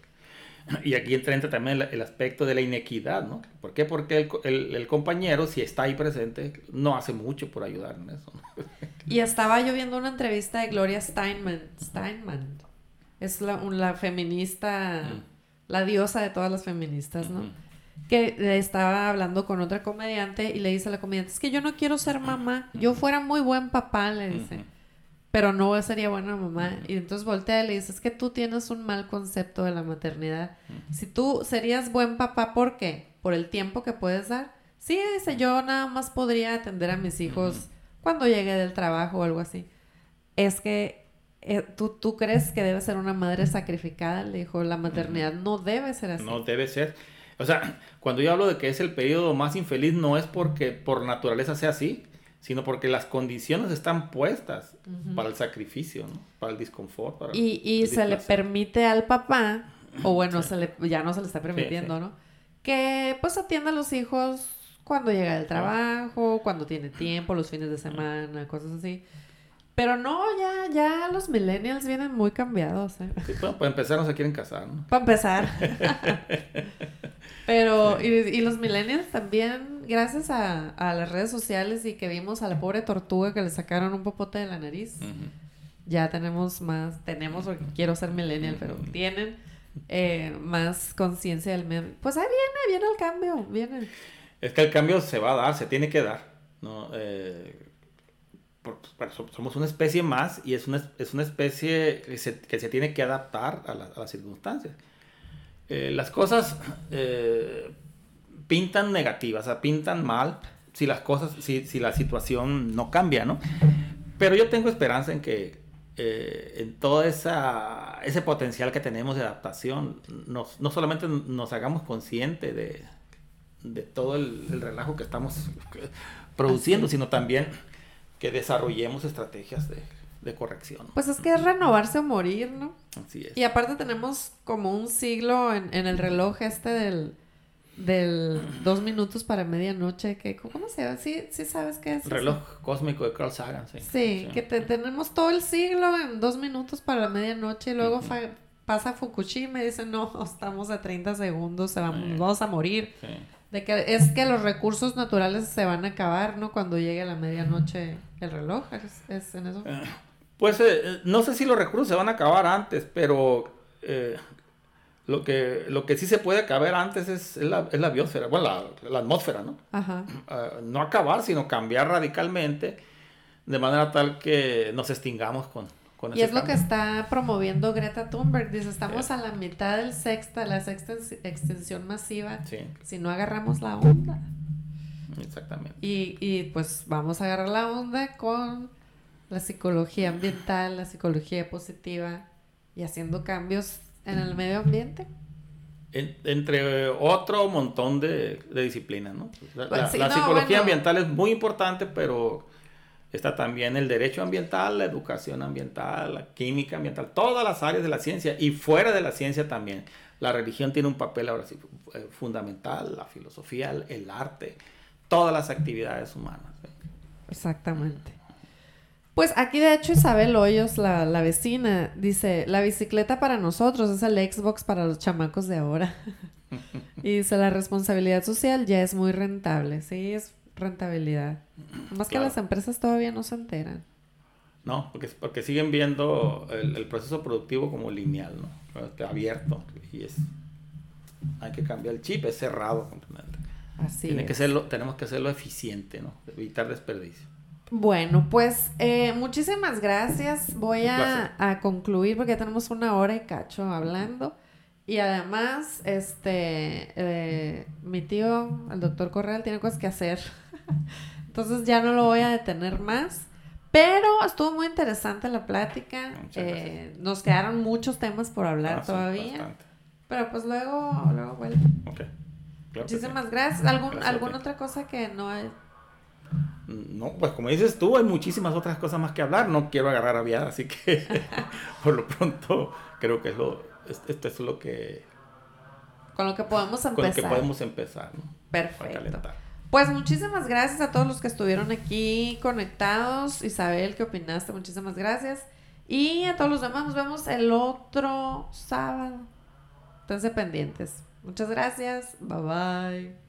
Y aquí entra, entra también el, el, aspecto de la inequidad, ¿no? ¿Por qué? Porque el, el, el, compañero, si está ahí presente, no hace mucho por ayudar en eso. Y estaba yo viendo una entrevista de Gloria Steinman. Steinman. Es la, la feminista, mm. La diosa de todas las feministas, ¿no? Que estaba hablando con otra comediante y le dice a la comediante, es que yo no quiero ser mamá. Yo fuera muy buen papá, le dice. Pero no sería buena mamá. Y entonces voltea y le dice, es que tú tienes un mal concepto de la maternidad. Si tú serías buen papá, ¿por qué? Por el tiempo que puedes dar. Sí, dice, yo nada más podría atender a mis hijos cuando llegue del trabajo o algo así. Es que ¿tú, tú crees que debe ser una madre sacrificada, le dijo, la maternidad no debe ser así. No debe ser. O sea, cuando yo hablo de que es el periodo más infeliz, no es porque por naturaleza sea así, sino porque las condiciones están puestas uh -huh. para el sacrificio, ¿no? para el disconfort. Para y y el se le permite al papá, o bueno, sí. se le, ya no se le está permitiendo, sí, sí. ¿no? Que pues atienda a los hijos cuando llega del trabajo, cuando tiene tiempo, los fines de semana, cosas así. Pero no, ya, ya los millennials vienen muy cambiados. ¿eh? Sí, bueno, para empezar no se quieren casar, ¿no? Para empezar. Pero, y, y, los millennials también, gracias a, a, las redes sociales y que vimos a la pobre tortuga que le sacaron un popote de la nariz, uh -huh. ya tenemos más, tenemos, porque quiero ser millennial, pero tienen eh, más conciencia del medio. Pues ahí viene, viene el cambio, viene. Es que el cambio se va a dar, se tiene que dar, ¿no? Eh, por, somos una especie más y es una, es una especie que se, que se tiene que adaptar a, la, a las circunstancias. Eh, las cosas eh, pintan negativas, o sea, pintan mal si las cosas, si, si, la situación no cambia, ¿no? Pero yo tengo esperanza en que eh, en todo esa, ese potencial que tenemos de adaptación, nos, no solamente nos hagamos conscientes de, de todo el, el, relajo que estamos produciendo, sino también que desarrollemos estrategias de, de corrección. Pues es que es renovarse o morir, ¿no? Así es. Y aparte tenemos como un siglo en, en el reloj este del, del dos minutos para medianoche, que ¿cómo se llama? Sí, sí sabes qué es. Reloj eso? cósmico de Carl Sagan, sí. Sí, sí. que te, tenemos todo el siglo en dos minutos para la medianoche y luego uh -huh. pasa Fukushima y dice, no, estamos a 30 segundos, vamos, sí. vamos a morir. Sí. De que es que los recursos naturales se van a acabar, ¿no? Cuando llegue la medianoche el reloj, ¿es, es en eso? Uh, pues eh, no sé si los recursos se van a acabar antes, pero eh, lo, que, lo que sí se puede acabar antes es, es, la, es la, biosfera, bueno, la, la atmósfera, ¿no? Ajá. Uh, no acabar, sino cambiar radicalmente de manera tal que nos extingamos con, con y es cambio. lo que está promoviendo Greta Thunberg. Dice, estamos sí. a la mitad del sexta, la sexta extensión masiva. Sí. Si no agarramos la onda. Exactamente. Y, y pues vamos a agarrar la onda con la psicología ambiental, la psicología positiva y haciendo cambios en el medio ambiente. En, entre otro montón de, de disciplinas, ¿no? La, pues sí, la, la no, psicología bueno. ambiental es muy importante, pero está también el derecho ambiental, la educación ambiental, la química ambiental, todas las áreas de la ciencia y fuera de la ciencia también. La religión tiene un papel ahora sí eh, fundamental, la filosofía, el arte, todas las actividades humanas. ¿eh? Exactamente. Pues aquí de hecho Isabel Hoyos, la, la, vecina, dice, la bicicleta para nosotros es el Xbox para los chamacos de ahora. y dice, la responsabilidad social ya es muy rentable, sí, es rentabilidad. Más claro. que las empresas todavía no se enteran. No, porque, porque siguen viendo el, el proceso productivo como lineal, ¿no? Abierto. Y es, hay que cambiar el chip, es cerrado completamente. Así Tiene es. que serlo, tenemos que hacerlo eficiente, ¿no? Evitar desperdicio. Bueno, pues eh, muchísimas gracias. Voy a, a, concluir porque ya tenemos una hora y cacho hablando. Y además, este, eh, mi tío, el doctor Correal, tiene cosas que hacer. Entonces ya no lo voy a detener más. Pero estuvo muy interesante la plática. Eh, nos quedaron muchos temas por hablar ah, todavía. Sí, pero pues luego, luego. Okay. Claro Muchísimas sí. gracias. ¿Algún, gracias ¿Alguna otra cosa que no hay? No, pues como dices tú, hay muchísimas otras cosas más que hablar. No quiero agarrar a viada, así que por lo pronto creo que es lo, esto es lo que... Con lo que podemos empezar. Con lo que podemos empezar, ¿no? Perfecto. Pues muchísimas gracias a todos los que estuvieron aquí conectados. Isabel, ¿qué opinaste? Muchísimas gracias. Y a todos los demás nos vemos el otro sábado. Esténse pendientes. Muchas gracias. Bye bye.